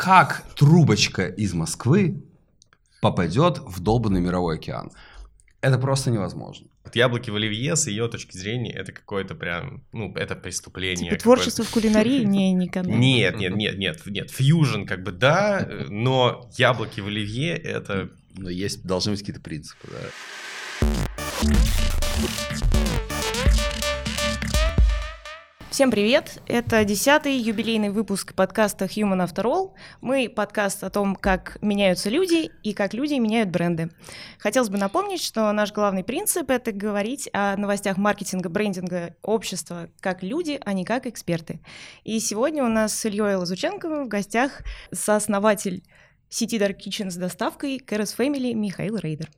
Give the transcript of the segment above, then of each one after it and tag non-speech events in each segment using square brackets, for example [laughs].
как трубочка из Москвы попадет в долбанный мировой океан? Это просто невозможно. Вот яблоки в оливье, с ее точки зрения, это какое-то прям, ну, это преступление. Типа творчество в кулинарии? [laughs] Не, никогда. Нет, нет, нет, нет, нет, фьюжн как бы да, но яблоки в оливье это... Но есть, должны быть какие-то принципы, да. Всем привет! Это десятый юбилейный выпуск подкаста Human After All. Мы подкаст о том, как меняются люди и как люди меняют бренды. Хотелось бы напомнить, что наш главный принцип — это говорить о новостях маркетинга, брендинга, общества как люди, а не как эксперты. И сегодня у нас с Ильей Лазученковым в гостях сооснователь сети Dark Kitchen с доставкой Кэрос Family Михаил Рейдер.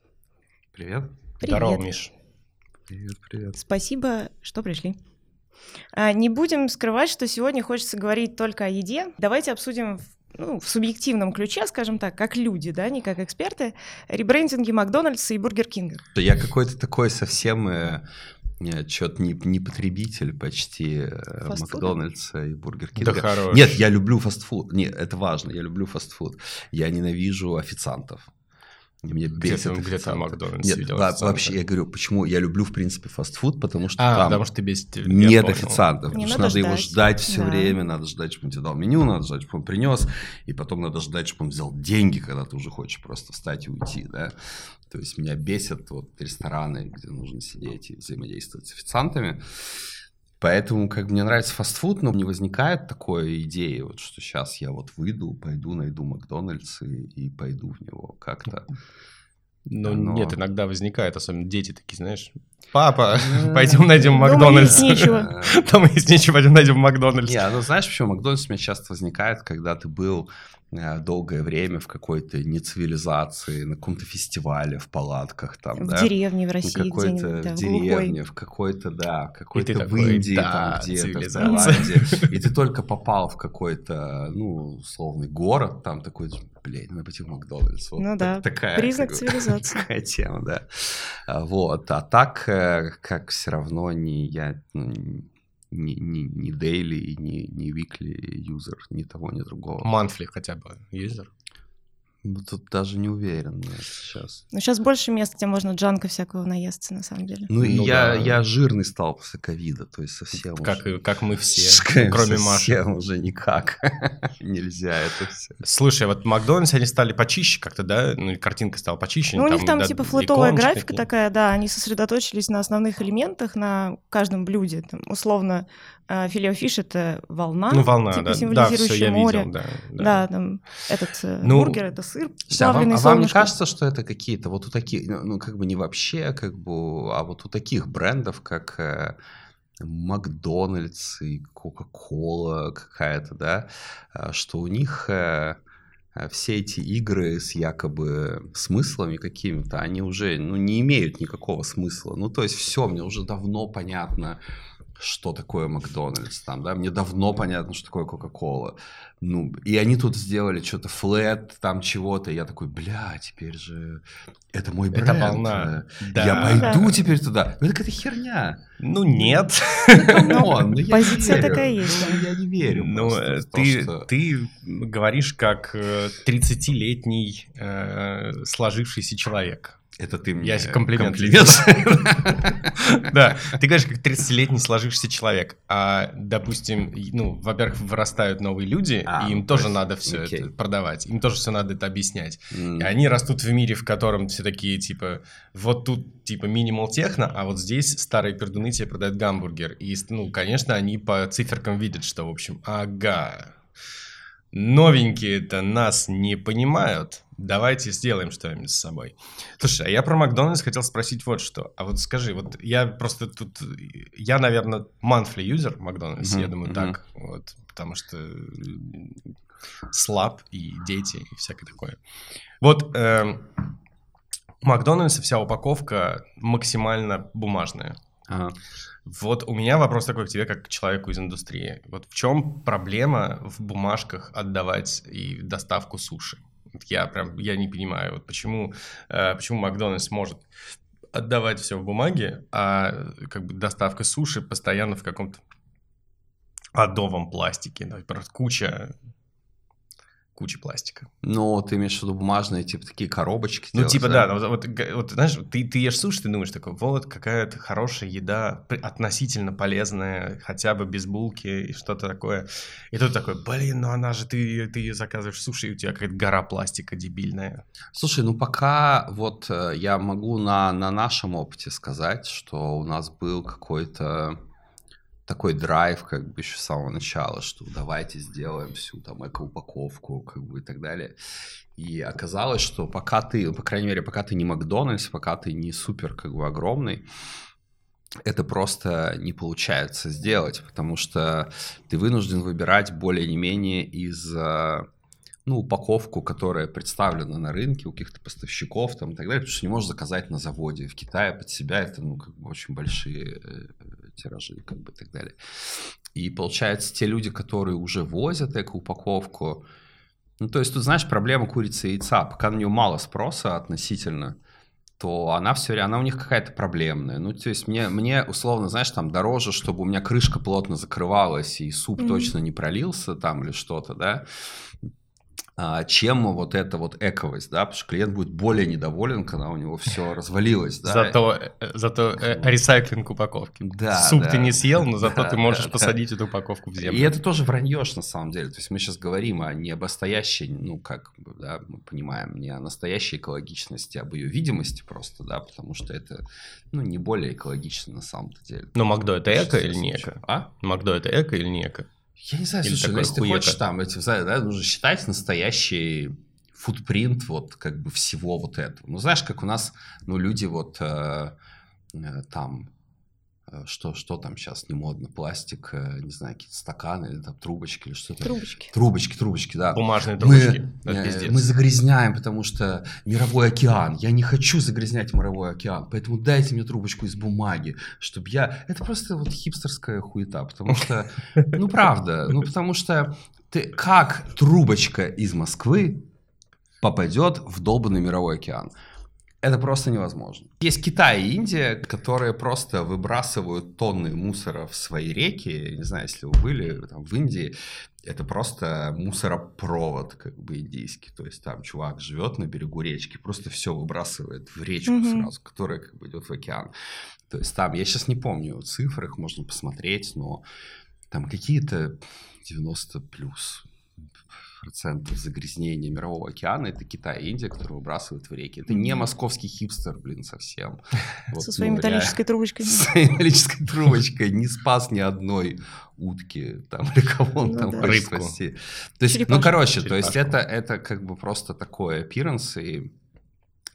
Привет. Привет. Здорово, Миш. Привет, привет. Спасибо, что пришли. А, Не будем скрывать, что сегодня хочется говорить только о еде. Давайте обсудим в, ну, в субъективном ключе, скажем так, как люди, да, не как эксперты, ребрендинги Макдональдса и Бургер Кинга. Я какой-то такой совсем что-то не, не потребитель почти э, Фастфуда? Макдональдса и Бургер Да Кинга. хорош. Нет, я люблю фастфуд. Нет, это важно, я люблю фастфуд. Я ненавижу официантов. И Меня Где бесит ты, где ты. Макдональдс Нет, видел? официанта? вообще, я говорю, почему я люблю, в принципе, фастфуд, потому что А, там потому что ты бесит... нет понял. официантов, Не потому что надо надо его ждать. ждать все Да. время, надо ждать, чтобы он тебе дал меню, надо ждать, чтобы он принес, и потом надо ждать, чтобы он взял деньги, когда ты уже хочешь просто встать и уйти, да. То есть меня бесят вот рестораны, где нужно сидеть и взаимодействовать с официантами. Поэтому, как мне нравится фастфуд, но не возникает такой идеи, вот, что сейчас я вот выйду, пойду, найду Макдональдс и, и пойду в него как-то. Ну, Но- нет, иногда возникает, особенно дети такие, знаешь, папа, [laughs] пойдем найдем Дома Макдональдс. [laughs] есть нечего. Там есть нечего, пойдем найдем Макдональдс. Не, ну знаешь, почему Макдональдс у меня часто возникает, когда ты был э, долгое время в какой-то нецивилизации, на каком-то фестивале, в палатках там, В да? деревне в Ну, России какой-то где-нибудь, да, в деревне, в какой-то, да, какой-то в такой, Индии, да, там где-то, в. Таиланде. [laughs] И ты только попал в какой-то, ну, условный город, там такой, блин, надо пойти в Макдональдс. Вот Ну так- да, такая, признак как цивилизации. Такая тема, да. А, Вот, а так, как все равно не я, ну, не, не, не daily, не, не weekly юзер, ни того, ни другого. Манфли хотя бы, юзер. Ну, Тут даже не уверен сейчас. Но сейчас больше мест, где можно джанка всякого наесться, на самом деле. Ну, и Ну я, да. я жирный стал после ковида, то есть совсем Как, уже. как мы все, [laughs] кроме Маши. совсем [laughs] уже никак. [laughs] Нельзя это все. Слушай, вот Макдональдс, они стали почище как-то, да? Ну, и картинка стала почище. Ну, у них там да, типа флотовая графика такие. такая, да, они сосредоточились на основных элементах, на каждом блюде. Там, условно, филе фиш это волна, Ну, волна, типа да. Да, все, символизирующая я море. видел, да. Да, там этот э, Ну, бургер, это сыр, а вам, а вам не кажется, что это какие-то вот у таких, ну, ну, как бы не вообще, как бы, а вот у таких брендов, как э, Макдональдс и Кока-Кола какая-то, да, э, что у них все эти игры с якобы смыслами какими-то, они уже, ну, не имеют никакого смысла. Ну, то есть все, мне уже давно понятно, что такое Макдональдс там, да, мне давно понятно, что такое Кока-Кола. Ну, и они тут сделали что-то флет, там чего-то, и я такой, бля, теперь же это мой бренд. Это волна. э, Да. Я пойду Да. теперь туда. Ну, это какая-то херня. Ну, нет. Ну, не позиция такая есть, Ну, Я не верю Ну, э, ты, говоришь как э, 30-летний э, сложившийся человек. Это ты мне Я комплимент комплимент. [laughs] Да, ты говоришь как 30-летний сложившийся человек, а, допустим, ну, во-первых, вырастают новые люди, А, и им тоже надо все это продавать, им тоже все надо это объяснять. И они растут в мире, в котором все такие, типа, вот тут, типа, минимал техно, а вот здесь старые пердуны тебе продают гамбургер. И, ну, конечно, они по циферкам видят, что, в общем, ага, новенькие-то нас не понимают, давайте сделаем что-нибудь с собой. Слушай, а я про Макдональдс хотел спросить вот что. А вот скажи, вот я просто тут, я, наверное, monthly юзер Макдональдс, Мгм, я думаю, мгм. так, вот, потому что м, слаб и дети и всякое такое. Вот у Макдональдса вся упаковка максимально бумажная. Ага. Вот у меня вопрос такой к тебе, как к человеку из индустрии. Вот в чем проблема в бумажках отдавать и доставку суши? Я прям, я не понимаю, вот почему, э, почему Макдональдс может отдавать все в бумаге, а как бы доставка суши постоянно в каком-то адовом пластике. Ну, просто куча куча пластика. Ну, ты имеешь в виду бумажные, типа, такие коробочки? Ну, делать, типа, да, ну, вот, вот, вот, знаешь, ты, ты ешь суши, ты думаешь такой, вот, какая-то хорошая еда, относительно полезная, хотя бы без булки и что-то такое. И тут такой, блин, ну она же, ты, ты заказываешь суши, и у тебя какая-то гора пластика дебильная. Слушай, ну пока вот э, я могу на, на нашем опыте сказать, что у нас был какой-то такой драйв как бы еще с самого начала, что давайте сделаем всю там эко-упаковку как бы и так далее. И оказалось, что пока ты, по крайней мере, пока ты не Макдональдс, пока ты не супер как бы огромный, это просто не получается сделать, потому что ты вынужден выбирать более не менее из э, ну, упаковку, которая представлена на рынке у каких-то поставщиков там и так далее, потому что не можешь заказать на заводе. В Китае под себя это, ну, как бы очень большие э, тиражи, как бы и так далее. И получается, те люди, которые уже возят эко-упаковку, ну, то есть тут, знаешь, проблема курицы и яйца. Пока на нее мало спроса относительно, то она все время, она у них какая-то проблемная. Ну, то есть мне, мне условно, знаешь, там дороже, чтобы у меня крышка плотно закрывалась и суп Мгм. точно не пролился там или что-то, да, чем вот эта вот эковость, да, потому что клиент будет более недоволен, когда у него все [laughs] развалилось, да. Зато, э, зато э, ресайклинг упаковки. Да, Суп да. ты не съел, но зато Да, [laughs] ты можешь да, посадить эту упаковку в землю. И это тоже враньешь на самом деле. То есть мы сейчас говорим о не об настоящей, ну как да, мы понимаем, не о настоящей экологичности, а об ее видимости просто, да, потому что это, ну, не более экологично на самом-то деле. Но Макдо это эко или не эко? А? Макдо это эко или не эко? Я не знаю, Или слушай, ну если ты хуека. хочешь там, эти, да, нужно считать настоящий футпринт вот как бы всего вот этого. Ну знаешь, как у нас, ну люди вот э, э, там что, что там сейчас не модно, пластик, э, не знаю, какие-то стаканы или там трубочки или что-то. Трубочки. Трубочки, трубочки, да. Бумажные Мы, трубочки. Это э, мы загрязняем, потому что мировой океан. Я не хочу загрязнять мировой океан, поэтому дайте мне трубочку из бумаги, чтобы я... Это просто вот хипстерская хуета, потому что, [laughs] ну правда, ну потому что ты как трубочка из Москвы попадет в долбанный мировой океан? Это просто невозможно. Есть Китай и Индия, которые просто выбрасывают тонны мусора в свои реки. Я не знаю, если вы были там, в Индии, это просто мусоропровод, как бы индийский. То есть там чувак живет на берегу речки, просто все выбрасывает в речку Мгм. сразу, которая как бы идет в океан. То есть там, я сейчас не помню цифр, их можно посмотреть, но там какие-то 90 плюс процентов загрязнения мирового океана это Китай и Индия, которые выбрасывают в реки. Это не московский хипстер, блин, совсем. Вот, Со своей ну, металлической трубочкой. с своей металлической трубочкой не спас ни одной утки там или кого он Ну там да. хочет Рыбку. спасти. То есть, ну, Черепашку. короче, то есть Черепашку. это, это как бы просто такой аппиранс и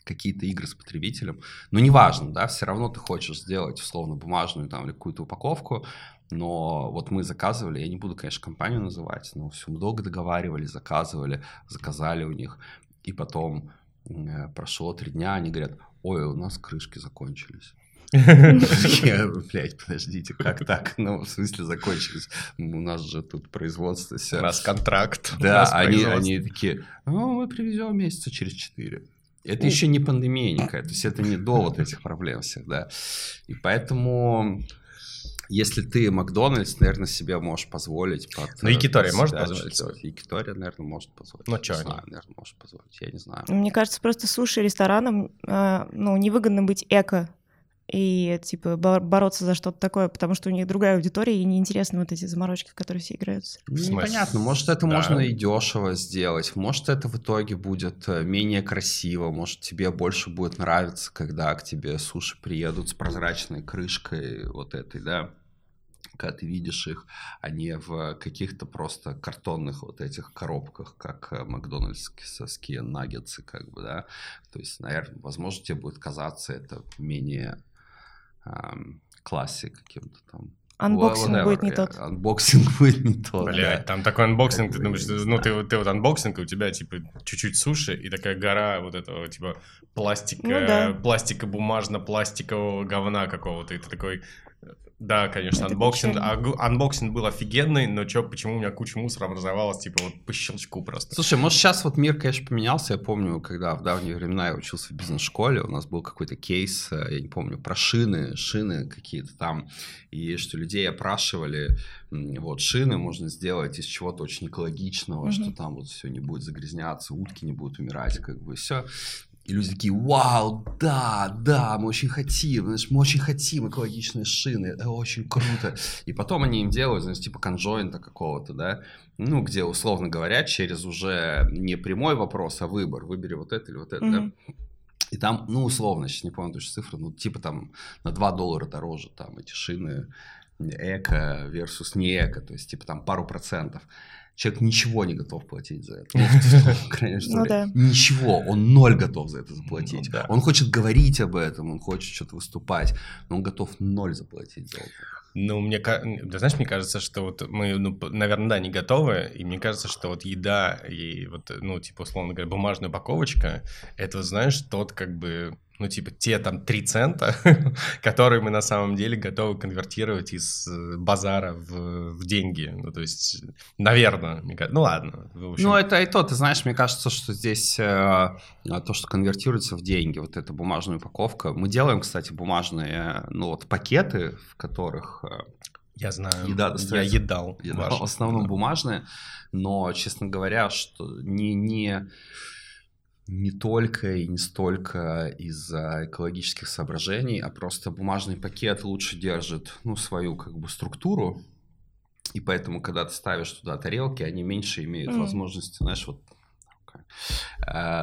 какие-то игры с потребителем. Но неважно, да, все равно ты хочешь сделать условно бумажную там или какую-то упаковку, но вот мы заказывали, я не буду, конечно, компанию называть, но все, долго договаривались, заказывали, заказали у них, и потом э, прошло три дня, они говорят, ой, у нас крышки закончились. Я, блядь, подождите, как так? Ну, в смысле закончились? У нас же тут производство У все. нас контракт. у Да, они, такие, ну, мы привезем месяца через четыре. Это Ну. еще не пандемия никакая, то есть это не до вот этих проблем всех, да. И поэтому, если ты Макдональдс, наверное, себе можешь позволить под... Ну, Якитория под может позволить делать. Якитория, наверное, может позволить. Ну, они? знаю, наверное, может позволить, я не знаю. Мне кажется, просто суши ресторанам, э, ну, невыгодно быть эко и, типа, бор- бороться за что-то такое, потому что у них другая аудитория, и неинтересны вот эти заморочки, в которые все играются. Ну? Непонятно, может это Да. можно и дешево сделать, может это в итоге будет э, менее красиво, может тебе больше будет нравиться, когда к тебе суши приедут с прозрачной крышкой вот этой, да, когда ты видишь их, а не в каких-то просто картонных вот этих коробках, как э, макдональдсовские наггетсы, как бы, да. То есть, наверное, возможно, тебе будет казаться это менее ам, classic каким-то там. Анбоксинг Whatever, будет не тот. Анбоксинг [laughs] будет не тот, да. Блядь, там такой анбоксинг, ты Как думаешь, ну ты, ты вот анбоксинг, и у тебя типа чуть-чуть суши и такая гора вот этого типа пластика, Ну да. пластика бумажно-пластикового говна какого-то, и ты такой, Да, конечно, Это анбоксинг, печально. анбоксинг был офигенный, но чё, почему у меня куча мусора образовалась, типа вот по щелчку просто. Слушай, может сейчас вот мир, конечно, поменялся. Я помню, когда в давние времена я учился в бизнес-школе, у нас был какой-то кейс, э, я не помню, про шины, шины какие-то там, и что людей опрашивали, вот шины можно сделать из чего-то очень экологичного, Мгм. что там вот все не будет загрязняться, утки не будут умирать, как бы все. И люди такие, вау, да, да, мы очень хотим, знаешь, мы очень хотим экологичные шины, это очень круто. И потом они им делают, знаешь, типа конжоинта какого-то, да, ну, где, условно говоря, через уже не прямой вопрос, а выбор, выбери вот это или вот это, да. Мгм. И там, ну, условно, сейчас не помню точно цифры, ну, типа там на 2 доллара дороже там эти шины эко versus не эко, то есть типа там пару процентов. Человек ничего не готов платить за это. [laughs] Крайней Ну. Ничего, он ноль готов за это заплатить. Ну. Он хочет говорить об этом, он хочет что-то выступать, но он готов ноль заплатить за это. Ну, мне кажется, да, знаешь, мне кажется, что вот мы, ну, наверное, да, не готовы, и мне кажется, что вот еда и вот, ну, типа, условно говоря, бумажная упаковочка, это, знаешь, тот, как бы, ну, типа, те там 3 цента, [laughs] которые мы на самом деле готовы конвертировать из э, базара в, в деньги. Ну, то есть, наверное, мне кажется, ну, ладно. Ну, это и то, ты знаешь, мне кажется, что здесь э, то, что конвертируется в деньги, вот эта бумажная упаковка. Мы делаем, кстати, бумажные, ну, вот пакеты, в которых э, я знаю, еда я едал. Ваши. в основном Да. бумажные, но, честно говоря, что не, не, не только и не столько из-за экологических соображений, а просто бумажный пакет лучше держит ну, свою как бы структуру, и поэтому, когда ты ставишь туда тарелки, они меньше имеют Мгм. возможности, знаешь, вот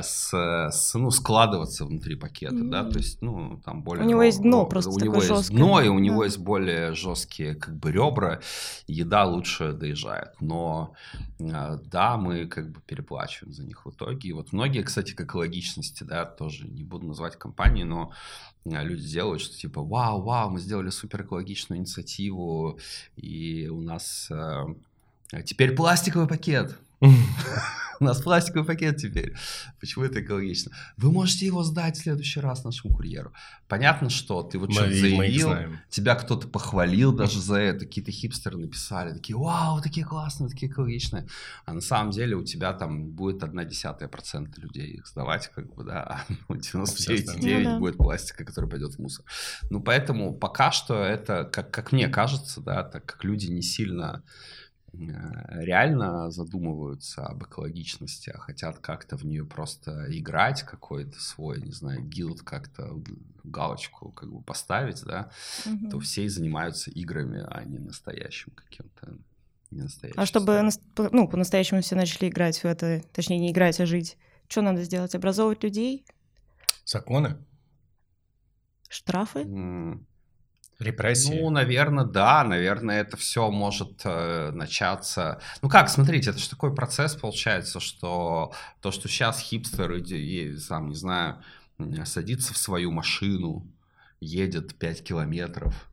с, с, ну, складываться внутри пакета, да, Мгм. то есть, ну, там более... У него есть дно ро- просто У него такое есть жесткое, дно, и у него да. есть более жесткие, как бы, ребра, еда лучше доезжает, но, э, да, мы, как бы, переплачиваем за них в итоге, и вот многие, кстати, к экологичности, да, тоже не буду называть компании, но э, люди делают, что типа, вау, вау, мы сделали супер экологичную инициативу, и у нас э, теперь пластиковый пакет. [laughs] У нас пластиковый пакет теперь. Почему это экологично? Вы можете его сдать в следующий раз нашему курьеру. Понятно, что ты вот что-то заявил, тебя кто-то похвалил даже за это, какие-то хипстеры написали, такие, вау, такие классные, такие экологичные. А на самом деле у тебя там будет одна десятая процента людей их сдавать, как бы, да, а [laughs] ну, 99,9 Ну да. будет пластика, который пойдет в мусор. Ну, поэтому пока что это, как, как мне кажется, да, так как люди не сильно реально задумываются об экологичности, а хотят как-то в нее просто играть, какой-то свой, не знаю, гилд как-то галочку как бы поставить, да, Мгм. то все и занимаются играми, а не настоящим каким-то не настоящим. А чтобы ну, по-настоящему все начали играть в это, точнее, не играть, а жить, что надо сделать? Образовывать людей? Законы? Штрафы? М, Репрессии? Ну, наверное, да, наверное, это все может э, начаться. Ну как, смотрите, это же такой процесс получается, что то, что сейчас хипстер, иди- и, сам не знаю, садится в свою машину, едет 5 километров,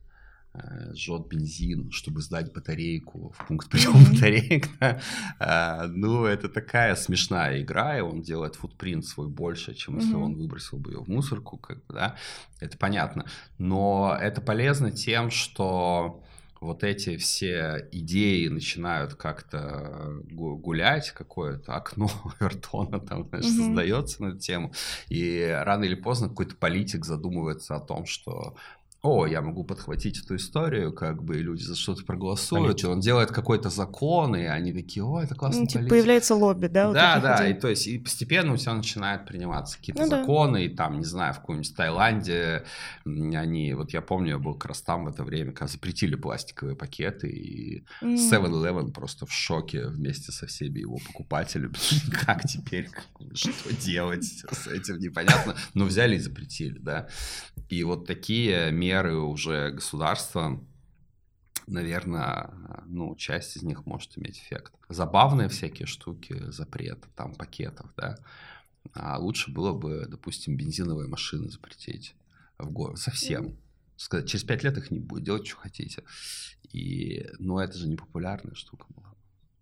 жжет бензин, чтобы сдать батарейку в пункт приема батареек. [laughs] да. А, Ну, это такая смешная игра, и он делает футпринт свой больше, чем если он выбросил бы ее в мусорку, как бы, да, это понятно. Но это полезно тем, что вот эти все идеи начинают как-то гу- гулять, какое-то окно [laughs] Вертона там, знаешь, Мгм. создается на эту тему, и рано или поздно какой-то политик задумывается о том, что о, я могу подхватить эту историю, как бы и люди за что-то проголосуют, Политик. и он делает какой-то закон, и они такие, о, это классный Ну, типа, появляется лобби, да? вот Да, да, идей? и то есть и постепенно у тебя начинают приниматься какие-то Ну да. законы, и там, не знаю, в каком-нибудь Таиланде они, вот я помню, я был как раз там в это время, когда запретили пластиковые пакеты, и М. 7-Eleven просто в шоке вместе со всеми его покупателями. [laughs] Как теперь, что делать с этим, непонятно, но взяли и запретили, да. И вот такие меры уже государства, наверное, ну, часть из них может иметь эффект. Забавные всякие штуки, запреты, там, пакетов, да. А лучше было бы, допустим, бензиновые машины запретить в город совсем. Сказать, через пять лет их не будет, делать, что хотите. И, ну, это же не популярная штука была.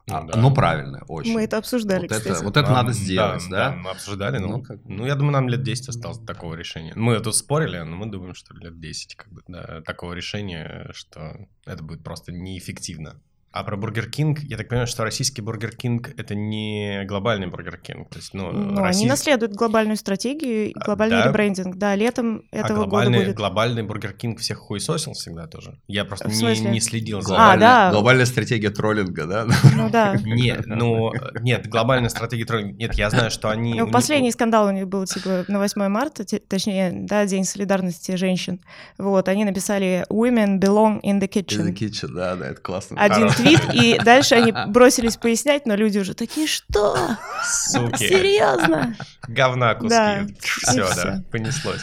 А, Ну да. Ну, правильное, очень. Мы это обсуждали, вот кстати. это, вот это Нам- надо сделать, да? мы обсуждали, ну, Ну, ну, как- я думаю, нам лет 10 осталось до такого решения. Мы тут спорили, но мы думаем, что лет 10 как бы, да, такого решения, что это будет просто неэффективно. А про Бургер Кинг, я так понимаю, что российский Бургер Кинг это не глобальный Бургер Кинг. То есть, ну, Ну, россий- они наследуют глобальную стратегию, и А, глобальный да? ребрендинг. Да, летом а этого года глобальный, будет. глобальный Бургер Кинг всех хуесосил всегда тоже. Я просто не, не следил за А, да. Глобальная стратегия троллинга, да? Ну да. [laughs] Нет, ну, нет, глобальная стратегия троллинга. Нет, я знаю, что они... Ну, у них- последний скандал у них был, типа, на 8 марта, точнее, да, День солидарности женщин. Вот, они написали «Women belong in the In the kitchen». kitchen, да, да, это классно. Один. Твит, и дальше они [laughs] бросились пояснять, но люди уже такие, что? Суки. Серьезно? Говна куски. Да, Все, да, всё. понеслось.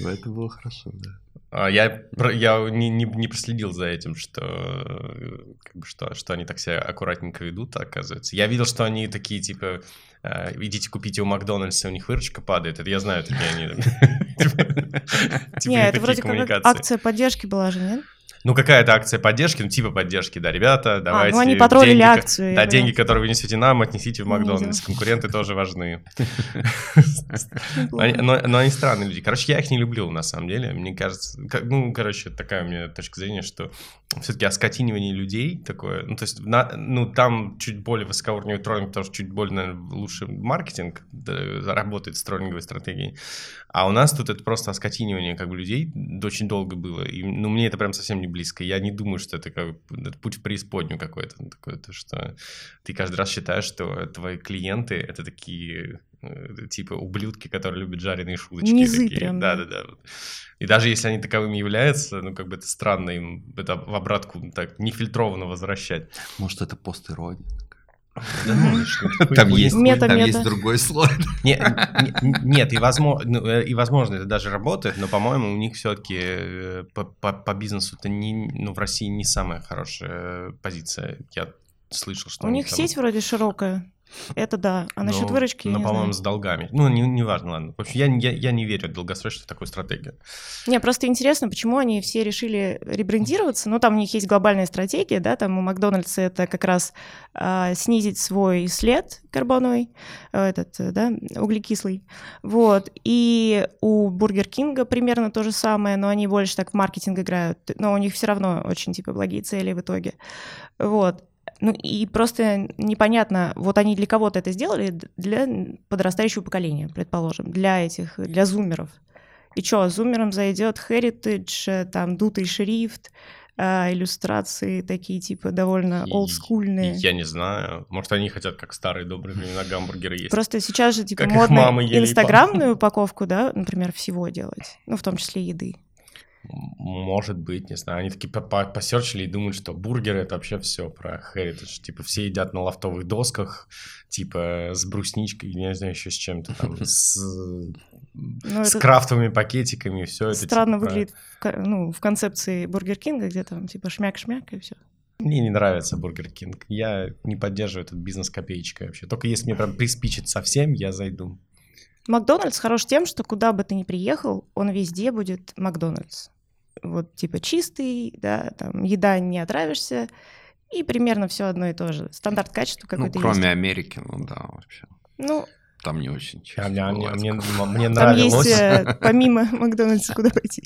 Ну, это было хорошо, да. А, Я, я не, не, не проследил за этим, что, э, как бы, что, что они так себя аккуратненько ведут, оказывается. Я видел, что они такие, типа, э, идите купите у Макдональдса, у них выручка падает. Это я знаю, такие они. [laughs] Типа, типа, Не, это такие вроде как акция поддержки была же, нет? Ну, какая-то акция поддержки, ну, типа поддержки, да, ребята, давайте. ну они потроллили деньги, акцию, Да, деньги, которые вы несете нам, отнесите в видела. Макдональдс. Конкуренты тоже важны. Но, они странные люди. Короче, я их не люблю, на самом деле. Мне кажется, ну, короче, такая у меня точка зрения, что все-таки оскотинивание людей такое, ну, то есть, на- ну, там чуть более высокоуровневый троллинг, потому что чуть более, наверное, лучше маркетинг да, работает с троллинговой стратегией. А у нас тут это просто оскотинивание как бы людей очень долго было. И, ну, мне это прям совсем не близко. Я не думаю, что это как это путь в преисподнюю какой-то. Такое, то, что ты каждый раз считаешь, что твои клиенты — это такие типа ублюдки, которые любят жареные шуточки. Низы такие. прям, да. Да-да-да. И даже если они таковыми являются, ну, как бы это странно им это в обратку так нефильтрованно возвращать. Может, это пост-ирония? Ну, Там есть, Мета, там мета. есть другой слой. Не- не- Нет, и возможно, ну, э, и возможно это даже работает, но, по-моему, у них все-таки по, по- по бизнесу это не, ну, в России не самая хорошая позиция. Я слышал, что У них там- сеть вроде широкая. Это да. А насчет но- выручки но, не по-моему, с долгами. Ну, не, не важно, ладно. В общем, я, я, я не верю в долгосрочную такую стратегию. Не, просто интересно, почему они все решили ребрендироваться. Ну, там у них есть глобальная стратегия, да, там у Макдональдса это как раз а, снизить свой след карбоновый, э, этот, э, да, углекислый. Вот. И у Бургер Кинга примерно то же самое, но они больше так в маркетинг играют. Но у них все равно очень, типа, благие цели в итоге. Вот. Ну и просто непонятно, вот они для кого-то это сделали, для подрастающего поколения, предположим, для этих, для зумеров. И что, зумерам зайдет Heritage, э, там дутый шрифт, а, иллюстрации такие типа довольно олдскульные. Я не знаю. Может, они хотят, как старые добрые времена, гамбургеры есть. Просто сейчас же типа Как модно инстаграмную упаковку, да, например, всего делать, ну в том числе еды. Может быть, не знаю. Они такие по- по- посерчили и думают, что бургеры это вообще все про heritage. Типа все едят на лофтовых досках, типа с брусничкой, я не знаю еще с чем-то там, [laughs] с, Ну, с крафтовыми пакетиками, все это. Странно типа выглядит ну, в концепции Бургер Кинга, где там типа шмяк-шмяк и все. Мне не нравится Бургер Кинг. Я не поддерживаю этот бизнес копеечкой вообще. Только если мне прям приспичит совсем, я зайду. Макдональдс хорош тем, что куда бы ты ни приехал, он везде будет Макдональдс. Вот типа чистый, да, там еда не отравишься, и примерно все одно и то же. Стандарт качества Ну, какой-то кроме есть. Америки, ну да, вообще. Ну, Там не очень А чисто мне, мне- мне- мне там нравилось. есть э, помимо Макдональдса куда пойти.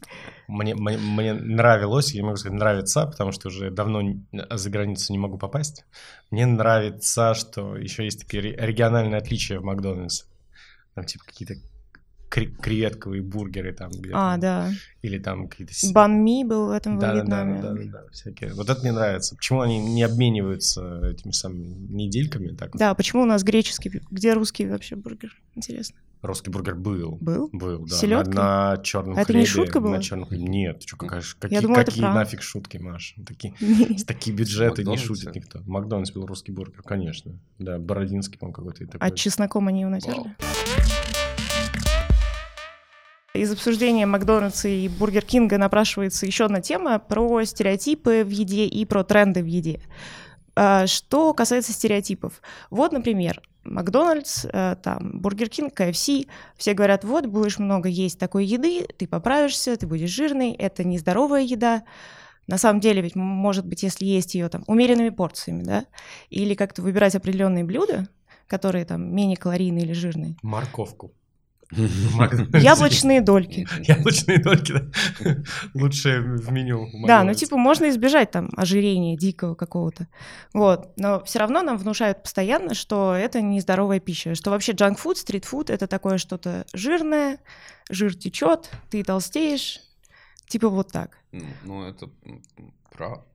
Мне, мне, мне нравилось, я не могу сказать нравится, потому что уже давно за границу не могу попасть. Мне нравится, что еще есть такие ре- региональные отличия в Макдональдсе. Там типа какие-то кре- креветковые бургеры там. где А, там, да. Или там какие-то... Банми был в этом во да, да, да, Вьетнаме. да, да, да, всякие. Вот это мне нравится. Почему они не обмениваются этими самыми с недельками? Так, Да, почему у нас греческий? Где русский вообще бургер? Интересно. русский бургер был. Был? Был, да. С селёдкой? На, на черном А это не хлебе. шутка была? На черном хлебе. Нет, чё, какая, какие, думала, какие нафиг шутки, Маш? Такие, [laughs] с такие бюджеты не шутит никто. Макдональдс был русский бургер, конечно. Да, Бородинский, по-моему, какой-то и такой. А с чесноком они его натерли? Из обсуждения Макдональдса и Бургер Кинга напрашивается еще одна тема про стереотипы в еде и про тренды в еде. А, Что касается стереотипов. Вот, например, Макдональдс, э, там, Бургер Кинг, KFC, все говорят, вот, будешь много есть такой еды, ты поправишься, ты будешь жирный, это нездоровая еда. На самом деле, ведь может быть, если есть ее там умеренными порциями, да, или как-то выбирать определенные блюда, которые там менее калорийные или жирные. Морковку. [laughs] Яблочные дольки. Яблочные дольки, да. Лучшее в меню. Да, ну типа можно избежать там ожирения дикого какого-то. Вот. Но все равно нам внушают постоянно, что это нездоровая пища. Что вообще джанк-фуд, стрит-фуд — это такое что-то жирное, жир течет, ты толстеешь. Типа вот так. Ну, ну это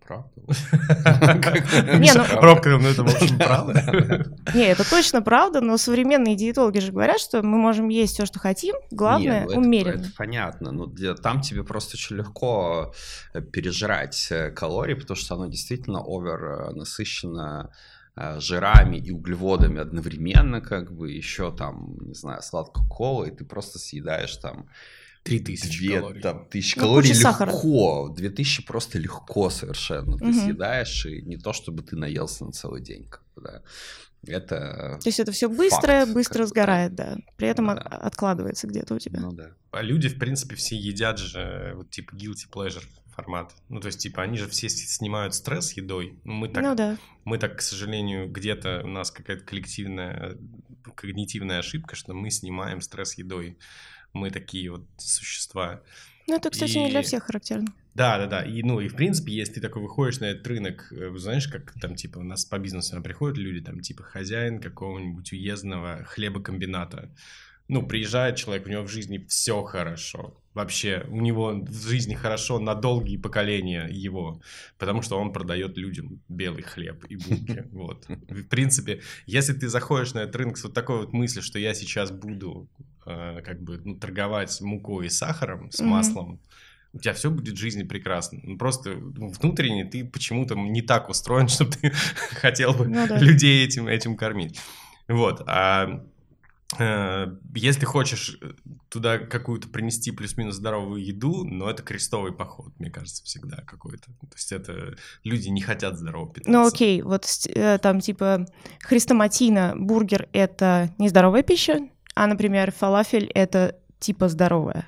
правда. [laughs] Не, ну... Робко, ну это, в общем, правда. Не, это точно правда, но современные диетологи же говорят, что мы можем есть все, что хотим, главное ну, умеренно. Это понятно, но там тебе просто очень легко э, пережрать э, калории, потому что оно действительно овер э, насыщено жирами и углеводами одновременно, как бы еще там, не знаю, сладкую колу, и ты просто съедаешь там 3000 2, калорий. Там, тысяч ну, калорий легко. Сахара. 2000 просто легко совершенно. Ты угу. съедаешь, и не то, чтобы ты наелся на целый день. Как бы, да. Это То есть это все быстрое, факт, быстро сгорает, да. При этом да. откладывается где-то у тебя. Ну да. А люди, в принципе, все едят же вот типа guilty pleasure формат. Ну, то есть, типа, они же все снимают стресс едой. Мы так, ну, да. мы так, к сожалению, где-то у нас какая-то коллективная когнитивная ошибка, что мы снимаем стресс едой мы такие вот существа. Ну, это, кстати, и... не для всех характерно. Да, да, да. И, ну, и в принципе, если ты такой выходишь на этот рынок, э, знаешь, как там, типа, у нас по бизнесу приходят люди, там, типа, хозяин какого-нибудь уездного хлебокомбината. Ну, приезжает человек, у него в жизни все хорошо. Вообще, у него в жизни хорошо на долгие поколения его, потому что он продает людям белый хлеб и булки. [laughs] Вот. В принципе, если ты заходишь на этот рынок с вот такой вот мыслью, что я сейчас буду как бы ну, торговать мукой и сахаром, с mm-hmm. маслом, у тебя все будет в жизни прекрасно. Ну, просто ну, внутренне ты почему-то не так устроен, [laughs] чтобы ты хотел бы ну, да. людей этим, этим кормить. Вот. А э, если хочешь туда какую-то принести плюс-минус здоровую еду, но это крестовый поход, мне кажется, всегда какой-то. То есть это люди не хотят здорово питаться. Ну окей, вот э, там типа хрестоматийно бургер — это нездоровая пища, а, например, фалафель — это типа здоровая.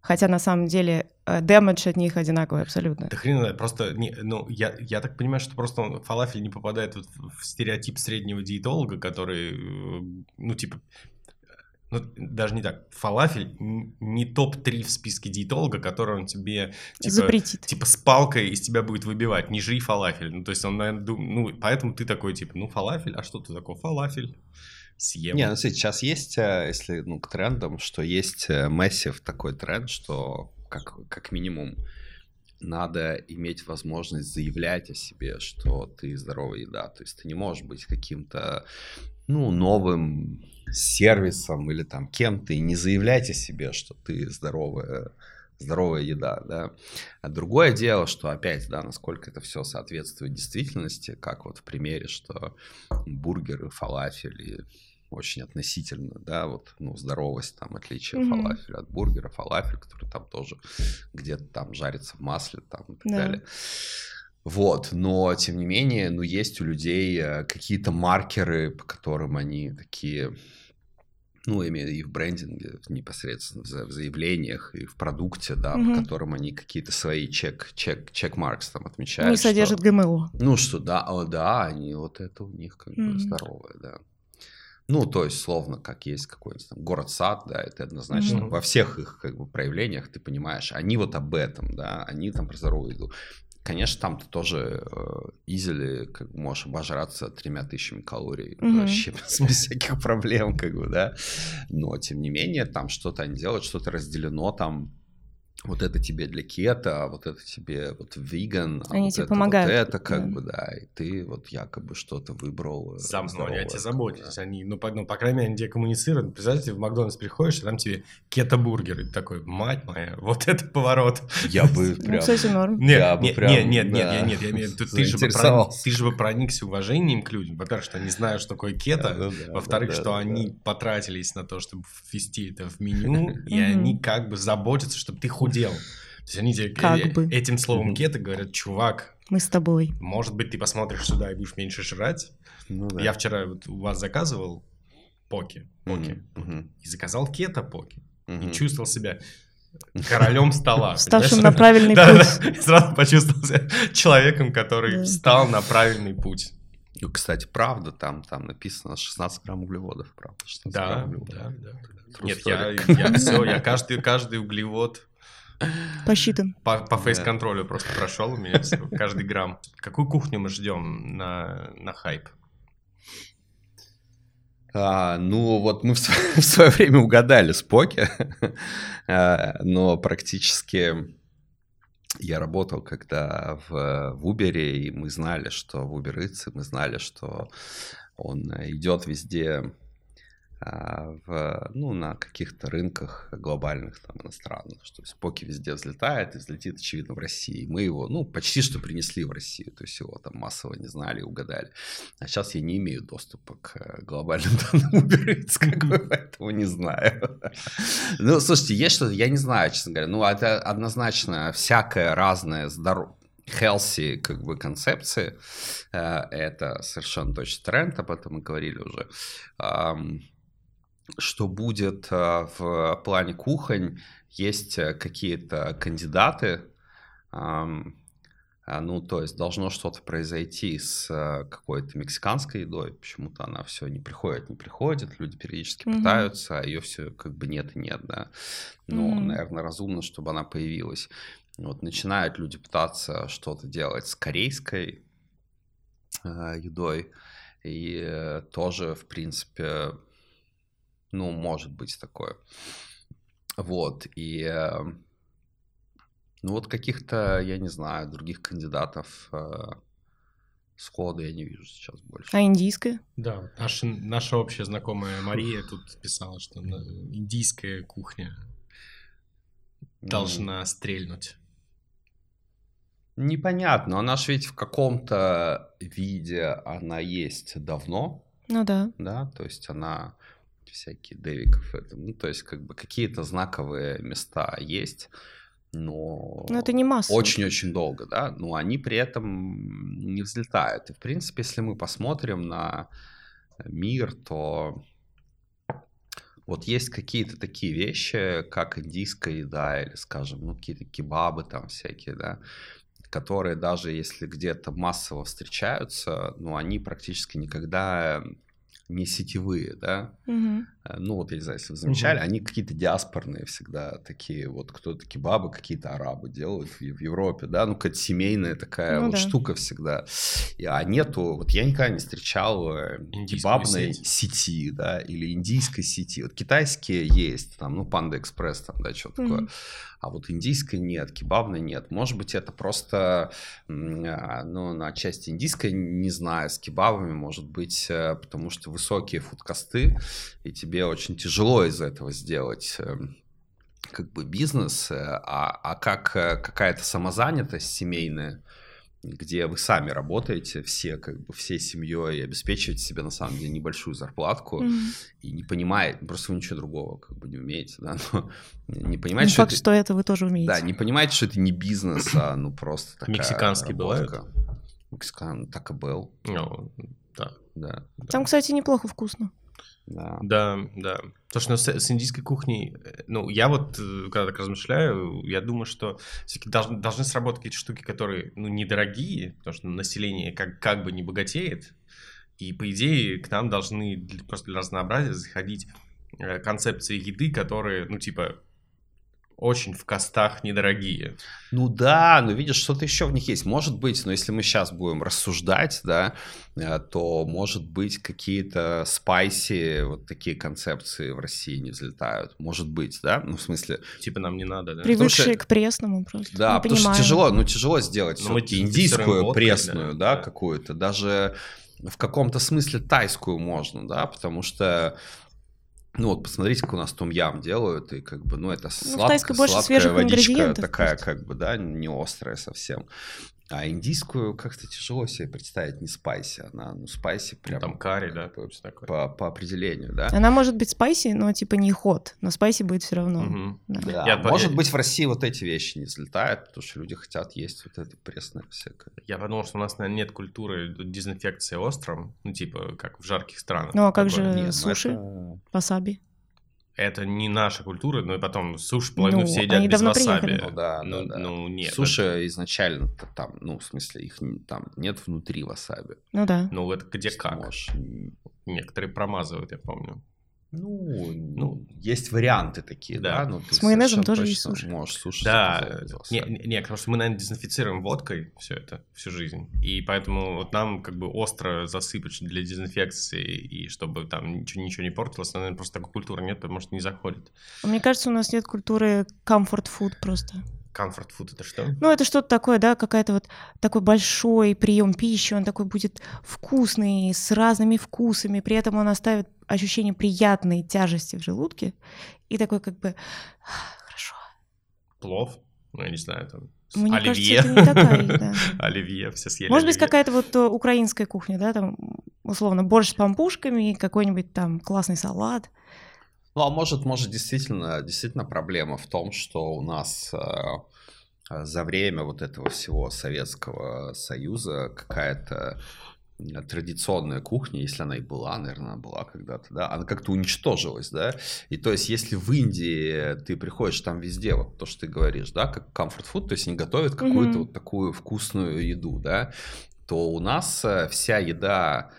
Хотя на самом деле дэмэдж от них одинаковый абсолютно. Да хрен знает, просто, не, ну, я, я так понимаю, что просто он, фалафель не попадает вот в стереотип среднего диетолога, который, э, ну, типа, ну, даже не так. Фалафель не топ-3 в списке диетолога, который он тебе типа, Запретит. типа с палкой из тебя будет выбивать. Не жри фалафель. Ну, то есть он, наверное, дум... ну, поэтому ты такой, типа, ну, фалафель, а что ты такое? Фалафель съем. Не, ну сейчас есть, э, если ну, к трендам, что есть массив такой тренд, что как, как минимум надо иметь возможность заявлять о себе, что ты здоровая еда. То есть ты не можешь быть каким-то ну, новым сервисом или там кем-то и не заявлять о себе, что ты здоровая здоровая еда, да. А другое дело, что опять, да, насколько это все соответствует действительности, как вот в примере, что бургеры, фалафель и очень относительно, да, вот, ну, здоровость, там, отличие mm-hmm. фалафеля от бургера, фалафель, который там тоже где-то там жарится в масле, там, и так да. далее. Вот, но, тем не менее, ну, есть у людей э, какие-то маркеры, по которым они такие, ну, имею и в брендинге, непосредственно в заявлениях, и в продукте, да, mm-hmm. по которым они какие-то свои чек, чек, чек-маркс там отмечают. Не содержат что, ГМО. Ну, что, да, о, да, они, вот это у них как mm-hmm. бы здоровое, да. Ну, то есть, словно, как есть какой-нибудь там город-сад, да, это однозначно mm-hmm. во всех их как бы проявлениях ты понимаешь, они вот об этом, да, они там про здоровую еду. Конечно, там ты тоже э, как бы можешь обожраться тремя тысячами калорий mm-hmm. вообще без, [laughs] без всяких проблем, как бы, да. Но, тем не менее, там что-то они делают, что-то разделено там вот это тебе для кето, а вот это тебе вот веган, а они вот тебе это, помогают. Вот это как да. бы, да, и ты вот якобы что-то выбрал. Сам, ну, они о тебе заботятся, они, ну по, ну, по крайней мере, они тебе коммуницируют. Представляете, в Макдональдс приходишь, и там тебе кето-бургер, и ты такой, мать моя, [laughs] вот это поворот. Я бы Ну, [laughs] прям... кстати, норм. Нет, Я бы нет, прям, нет, нет, нет, да, я- нет, я имею в виду, ты же, бы проник- заинтересовался. ты же бы проникся уважением к людям. Во-первых, что они знают, что такое кето. Ну да, Во-вторых, да, что да, да. они потратились на то, чтобы ввести это в меню, и они как бы заботятся, чтобы ты худел. То есть они тебе Как э, бы. этим словом кето говорят, чувак, Мы с тобой. может быть, ты посмотришь сюда и будешь меньше жрать. Ну да. Я вчера вот у вас заказывал поки, поки, Мгм, мгм, и заказал кето поки. И мгм. чувствовал себя королем стола. Ставшим [laughs] понимаешь? на правильный Да, путь. да. И сразу почувствовал себя человеком, который Да. встал на правильный путь. Ну, кстати, правда, там, там написано 16 грамм углеводов, правда. 16 Да, грамм углеводов. да, да. True Нет, я, я [laughs] все, я каждый, каждый углевод Посчитан. по, по Да. фейс-контролю просто прошел у меня каждый грамм. Какую кухню мы ждем на, на хайп? А, ну, вот мы в, [laughs] в свое время угадали с Поки, [laughs] А, но практически я работал когда в, в Uber, и мы знали, что в Uber Eats, и мы знали, что он идет везде в, ну, на каких-то рынках глобальных, там, иностранных, что есть Поки везде взлетает, и взлетит, очевидно, в России. Мы его, ну, почти что принесли в Россию, то есть его там массово не знали, угадали. А сейчас я не имею доступа к э, глобальным [laughs] данным Uber Eats, как бы, поэтому не знаю. [laughs] Ну, слушайте, есть что-то, я не знаю, честно говоря. Ну, это однозначно всякое разное здоровье healthy как бы концепции, э, это совершенно точно тренд, об этом мы говорили уже. Что будет э, в плане кухонь, есть э, какие-то кандидаты, а, ну, то есть должно что-то произойти с э, какой-то мексиканской едой, почему-то она все не приходит, не приходит, люди периодически Мгм. пытаются, а ее все как бы нет и нет, да. Но, Мгм. наверное, разумно, чтобы она появилась. Вот начинают люди пытаться что-то делать с корейской э, едой, и э, тоже, в принципе, ну, может быть такое. Вот, и э, ну вот каких-то, я не знаю, других кандидатов э, сходу я не вижу сейчас больше. А индийская? Да, наша, наша общая знакомая Мария тут писала, что индийская кухня должна стрельнуть. Непонятно, она же ведь в каком-то виде она есть давно, Ну да. да, то есть она всякие Дэвиков, это, ну, то есть как бы какие-то знаковые места есть, но... Но это не масса. Очень-очень долго, да, но они при этом не взлетают. И, в принципе, если мы посмотрим на мир, то вот есть какие-то такие вещи, как индийская еда или, скажем, ну, какие-то кебабы там всякие, да, которые даже если где-то массово встречаются, ну, они практически никогда не сетевые, да. Э, ну вот, я не знаю, если вы замечали, они какие-то диаспорные всегда такие, вот кто-то кебабы, какие-то арабы делают в, в Европе, да, ну какая-то семейная такая Ну вот да. штука всегда. И, а нету, вот я никогда не встречал э, кебабной сеть. сети, да, или индийской сети. Вот китайские есть, там, ну, Панда Экспресс, там, да, что такое. А вот индийской нет, кебабной нет. Может быть, это просто, а, ну, на части индийской, не знаю, с кебабами, может быть, э, потому что высокие фудкосты, и тебе очень тяжело из этого сделать эм, как бы бизнес, э, а, а как э, какая-то самозанятость семейная, где вы сами работаете все, как бы всей семьей и обеспечиваете себе на самом деле небольшую зарплатку Мгм. и не понимаете, просто вы ничего другого как бы не умеете, да, [laughs] но не Не понимаете, что факт, это, что это вы тоже умеете. да, не понимаете, что это не бизнес, а ну просто такая Мексиканские бывают? работка. Мексикан, так и был, Ну, да. да, Там, кстати, неплохо вкусно. Да. Да, да. Потому что ну, с, с индийской кухней, э, ну, я вот, э, когда так размышляю, я думаю, что все-таки должны, должны сработать какие-то штуки, которые, ну, недорогие, потому что население как, как бы не богатеет, и, по идее, к нам должны для- просто для разнообразия заходить э, концепции еды, которые, ну, типа, очень в костах недорогие. Ну да, но видишь, что-то еще в них есть. Может быть, но если мы сейчас будем рассуждать, да, э, то, может быть, какие-то спайси, вот такие концепции в России не взлетают. Может быть, да? Ну, в смысле, Типа, нам не надо, да? Привыкшие что- к пресному просто. да, Не потому что понимаю. тяжело, ну, тяжело сделать мы всё-таки дезинфицируем индийскую водкой, пресную, да, да, да. какую-то. Даже в каком-то смысле тайскую можно, да, потому что ну вот посмотрите, как у нас том ям делают, и как бы, ну это сладкая, тайской больше сладкая водичка такая, просто. как бы, да, не острая совсем. А индийскую как-то тяжело себе представить, не спайси, она, ну спайси прям Там карри, да, такое. по, по определению, да. Она может быть спайси, но типа не ход. Но спайси будет все равно. Мгм. Да. Да, Я по- может я- быть, в России вот эти вещи не взлетают, потому что люди хотят есть вот это пресное всякое. Я подумал, что у нас, наверное, нет культуры дезинфекции остром, ну, типа, как в жарких странах. Ну, а как Такое. же- Нет, ну суши? это- Васаби. Это не наша культура, но и потом суши половину Ну, все едят они без давно васаби. приехали. Ну да, ну, да, да. ну, нет. Суши изначально там, ну, в смысле, их там нет внутри васаби. Ну да. это- ну, это где как. можешь, Некоторые промазывают, я помню. Ну, ну, есть варианты такие, Да. да. ты С майонезом тоже есть точно суши. Можешь суши Да, не, не, не, потому что мы, наверное, дезинфицируем водкой все это всю жизнь. И поэтому вот нам как бы остро засыпать для дезинфекции, и чтобы там ничего, ничего не портилось, наверное, просто такой культуры нет, потому что не заходит. А Мне кажется, у нас нет культуры food просто. Comfort food это что? Ну, это что-то такое, да, какая-то вот такой большой прием пищи, он такой будет вкусный, с разными вкусами, при этом он оставит ощущение приятной тяжести в желудке и такой как бы «А, хорошо. Плов? Ну, я не знаю, там... Мне оливье. кажется, это не такая еда. [laughs] Оливье, все съели Может быть, какая-то вот э, украинская кухня, да, там, условно, борщ с пампушками, какой-нибудь там классный салат. Ну, а может, может, действительно, действительно проблема в том, что у нас э, за время вот этого всего Советского Союза какая-то э, традиционная кухня, если она и была, наверное, она была когда-то, да, она как-то уничтожилась, да, и то есть если в Индии ты приходишь там везде, вот то, что ты говоришь, да, как comfort food, то есть они готовят какую-то Мгм. вот такую вкусную еду, да, то у нас э, вся еда,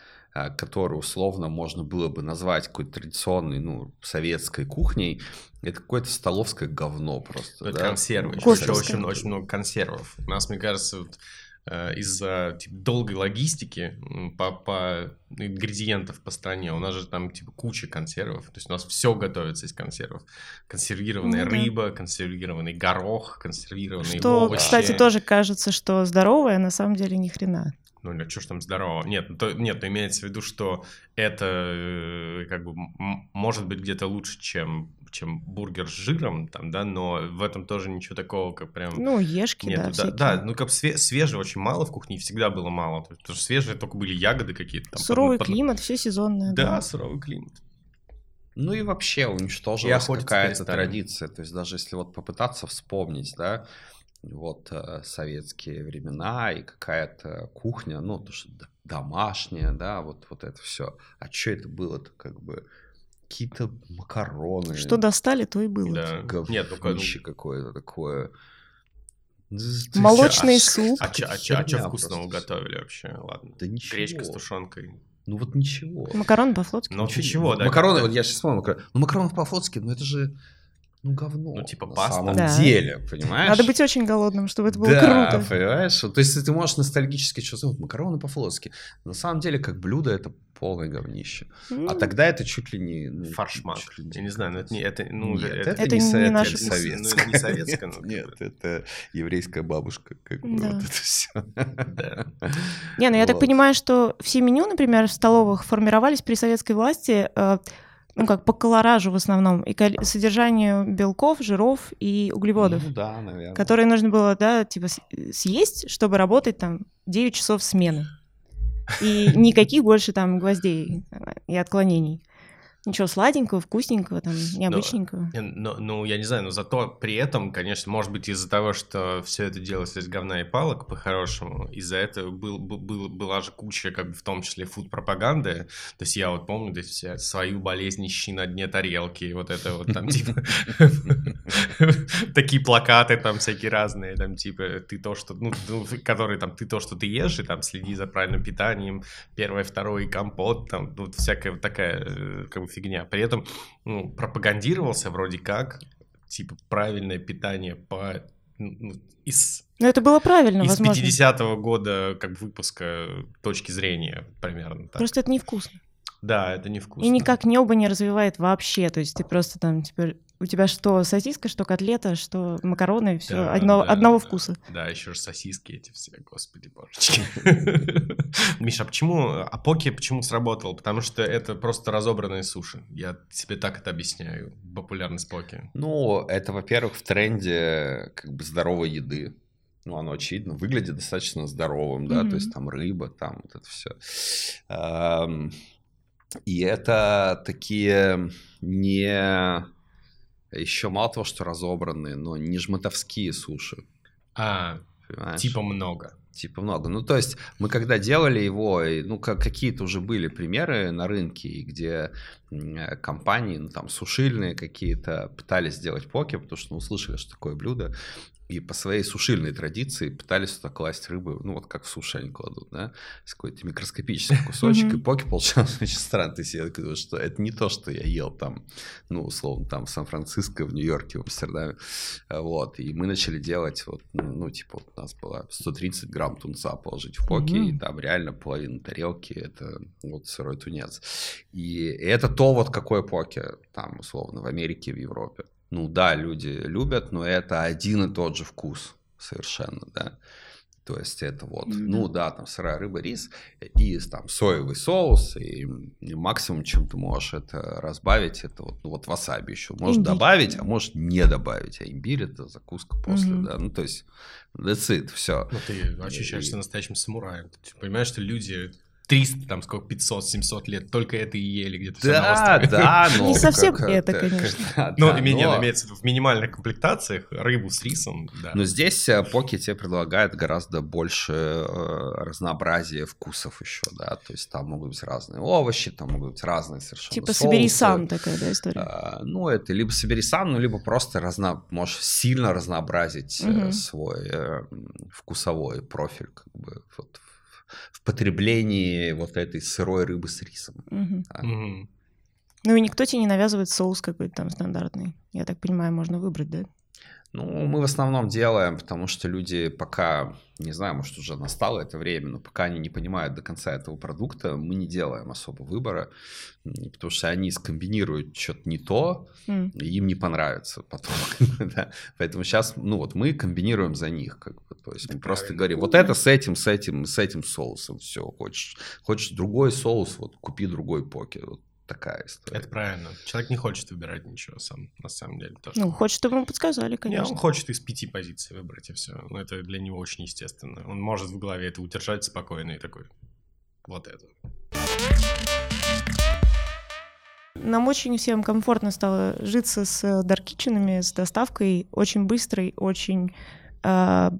э, которую условно можно было бы назвать какой-то традиционной, ну, советской кухней, это какое-то столовское говно просто, Это да. консервы. Еще очень, очень много консервов. У нас, мне кажется, вот, э, из-за типа, долгой логистики по, по ингредиентов по стране, у нас же там типа куча консервов. То есть у нас все готовится из консервов. Консервированная Ну да. рыба, консервированный горох, консервированные Что, овощи. кстати, тоже кажется, что здоровое, а на самом деле ни хрена. Ну, или что ж там здорово? Нет, ну, то, нет, имеется в виду, что это э, как бы может быть где-то лучше, чем, чем бургер с жиром, там, да, но в этом тоже ничего такого, как прям... Ну, ешки, Нету, да, да, всякие. да, ну как све- свежего очень мало в кухне, и всегда было мало. То есть, Потому что свежие только были ягоды какие-то. Там, Суровый под- под- климат, все сезонное. Да, суровый климат. Ну и вообще уничтожилась какая-то традиция. То есть даже если вот попытаться вспомнить, да, вот э, советские времена и какая-то кухня, ну, то, что домашняя, да, вот, вот это все. А что это было-то как бы? Какие-то макароны. Что достали, то и было. Да. Нет, ну как... ну, говнище какое-то такое. Молочный А, суп. А что а а чё херня вкусного просто. готовили вообще? Ладно. Да ничего. Гречка с тушенкой. Ну вот ничего. Макароны по-флотски. Ну, Ничего. ничего, да. Макароны, вот я сейчас вспомнил, макароны. Ну, макароны по-флотски, ну это же, ну, говно. Ну, типа на паста. самом Да. деле, понимаешь? Надо быть очень голодным, чтобы это было да, круто. понимаешь? Вот, То есть ты можешь ностальгически чувствовать макароны по-флотски. На самом деле, как блюдо, это полное говнище. А М, тогда это чуть ли не... ну, Фаршмак. чуть ли не Я не знаю, но это не... Это, ну, Нет, это, это, это не, не это наше не вкусно. советское. Ну, не советское, ну, [laughs] как Нет, это еврейская бабушка, как бы Да. вот это все. Да. Не, ну я так Вот. понимаю, что все меню, например, в столовых формировались при советской власти, э, ну как по колоражу в основном, и содержанию белков, жиров и углеводов, Ну да, наверное. которые нужно было, да, типа съесть, чтобы работать там 9 часов смены. И никаких больше там гвоздей и отклонений. Ничего сладенького, вкусненького, там, необычненького. Не, Ну, ну, я не знаю, но зато при этом, конечно, может быть, из-за того, что все это делалось из говна и палок, по-хорошему, из-за этого был, был, был- была же куча, как бы, в том числе, фуд-пропаганды. То есть я вот помню, то есть все свою болезнь ищи на дне тарелки, вот это вот там, типа, такие плакаты там всякие разные, там, типа, ты то, что, ну, ну, которые там, ты то, что ты ешь, и там, следи за правильным питанием, первое, второе, компот, там, ну, всякая такая, э, как бы, фигня. При этом, ну, пропагандировался вроде как, типа, правильное питание по ну, из, Но это было правильно, из возможно. 50-го года как выпуска точки зрения примерно так. Просто это невкусно. Да, это невкусно. И никак небо не развивает вообще. То есть ты просто там теперь... У тебя что сосиска, что котлета, что макароны, все Да, одно, да, одного да. вкуса. Да, еще же сосиски эти все, господи божечки. [laughs] Миша, а почему, а поки почему сработал? Потому что это просто разобранные суши. Я тебе так это объясняю, популярность поки. Ну, это, во-первых, в тренде как бы здоровой еды. Ну, оно очевидно выглядит достаточно здоровым, да, то есть там рыба, там вот это все. И это такие не... Еще мало того, что разобранные, но не жмотовские суши. А, Понимаешь? типа много. Типа много. Ну, то есть мы когда делали его, ну, как, какие-то уже были примеры на рынке, где компании, ну, там, сушильные какие-то, пытались сделать поки, потому что ну, услышали, что такое блюдо, и по своей сушильной традиции пытались туда класть рыбы, ну вот как в суши они кладут, да, с какой-то микроскопический [laughs] кусочек, и поки получалось [laughs] очень странно. То есть я говорю, что это не то, что я ел там, ну, условно, там в Сан-Франциско, в Нью-Йорке, в Амстердаме, вот, и мы начали делать, вот, ну, типа, вот у нас было 130 грамм тунца положить в поки, и там реально половина тарелки это вот сырой тунец. И это то вот какое поки там, условно, в Америке, в Европе ну да, люди любят, но это один и тот же вкус совершенно, да. То есть это вот, mm-hmm. ну да, там сырая рыба, рис и там соевый соус, и, и максимум, чем ты можешь это разбавить, это вот, ну, вот васаби еще. Можешь имбирь. добавить, а можешь не добавить. А имбирь это закуска после, mm-hmm. да. Ну, то есть, that's it, все. Ну, ты ощущаешься и... настоящим самураем. Ты понимаешь, что люди 300, там сколько, 500, 700 лет, только это и ели где-то Да, да, [laughs] но... Не совсем это, конечно. Ну, имеется в минимальных комплектациях рыбу с рисом, да. Но здесь э, Поки тебе предлагает гораздо больше э, разнообразия вкусов еще, да, то есть там могут быть разные овощи, там могут быть разные совершенно Типа собери сам такая, да, история? А, ну, это либо собери сам, ну, либо просто разно... можешь сильно разнообразить э, свой вкусовой профиль, как бы, вот в потреблении вот этой сырой рыбы с рисом. Угу. Да. Угу. Ну и никто тебе не навязывает соус какой-то там стандартный. Я так понимаю, можно выбрать, да? Ну, мы в основном делаем, потому что люди пока, не знаю, может, уже настало это время, но пока они не понимают до конца этого продукта, мы не делаем особо выбора, потому что они скомбинируют что-то не то, mm. и им не понравится потом. [laughs] да? Поэтому сейчас, ну вот, мы комбинируем за них, как бы, то есть мы просто говорим, вот это с этим, с этим, с этим соусом, все, хочешь, хочешь другой соус, вот купи другой покер, вот такая история. Это правильно. Человек не хочет выбирать ничего сам, на самом деле. То, что... Ну, хочет, чтобы ему подсказали, конечно. Не, он хочет из пяти позиций выбрать, и все. Но это для него очень естественно. Он может в голове это удержать спокойно и такой, вот это. Нам очень всем комфортно стало житься с даркиченами, с доставкой очень быстрой, очень э,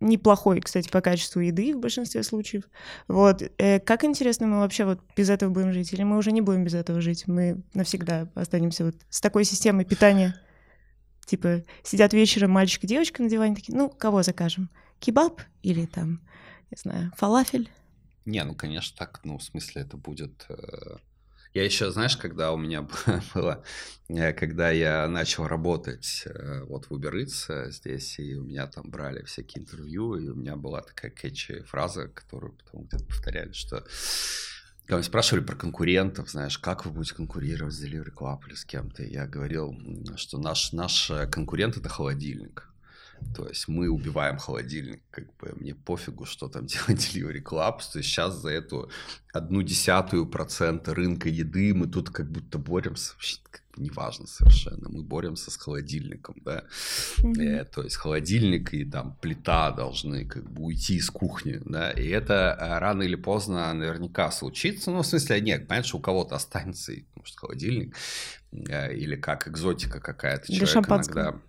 неплохой, кстати, по качеству еды в большинстве случаев. Вот. Э, как интересно мы вообще вот без этого будем жить? Или мы уже не будем без этого жить? Мы навсегда останемся вот с такой системой питания? Типа сидят вечером мальчик и девочка на диване такие, ну, кого закажем? Кебаб или там, не знаю, фалафель? Не, ну, конечно, так, ну, в смысле, это будет э, я еще, знаешь, когда у меня [laughs] было, э, когда я начал работать э, вот в Uber э, здесь, и у меня там брали всякие интервью, и у меня была такая кетчи фраза, которую потом где-то повторяли, что меня спрашивали про конкурентов, знаешь, как вы будете конкурировать с Delivery Club или с кем-то, я говорил, что наш, наш конкурент — это холодильник. То есть мы убиваем холодильник, как бы мне пофигу, что там делает Delivery Club. То есть сейчас за эту одну десятую процента рынка еды мы тут как будто боремся. Вообще, как бы неважно совершенно. Мы боремся с холодильником, да. Mm-hmm. Э, то есть холодильник и там плита должны как бы уйти из кухни, да. И это э, рано или поздно наверняка случится. Ну, в смысле, нет, понимаешь, у кого-то останется, может, холодильник э, или как экзотика какая-то. Человек иногда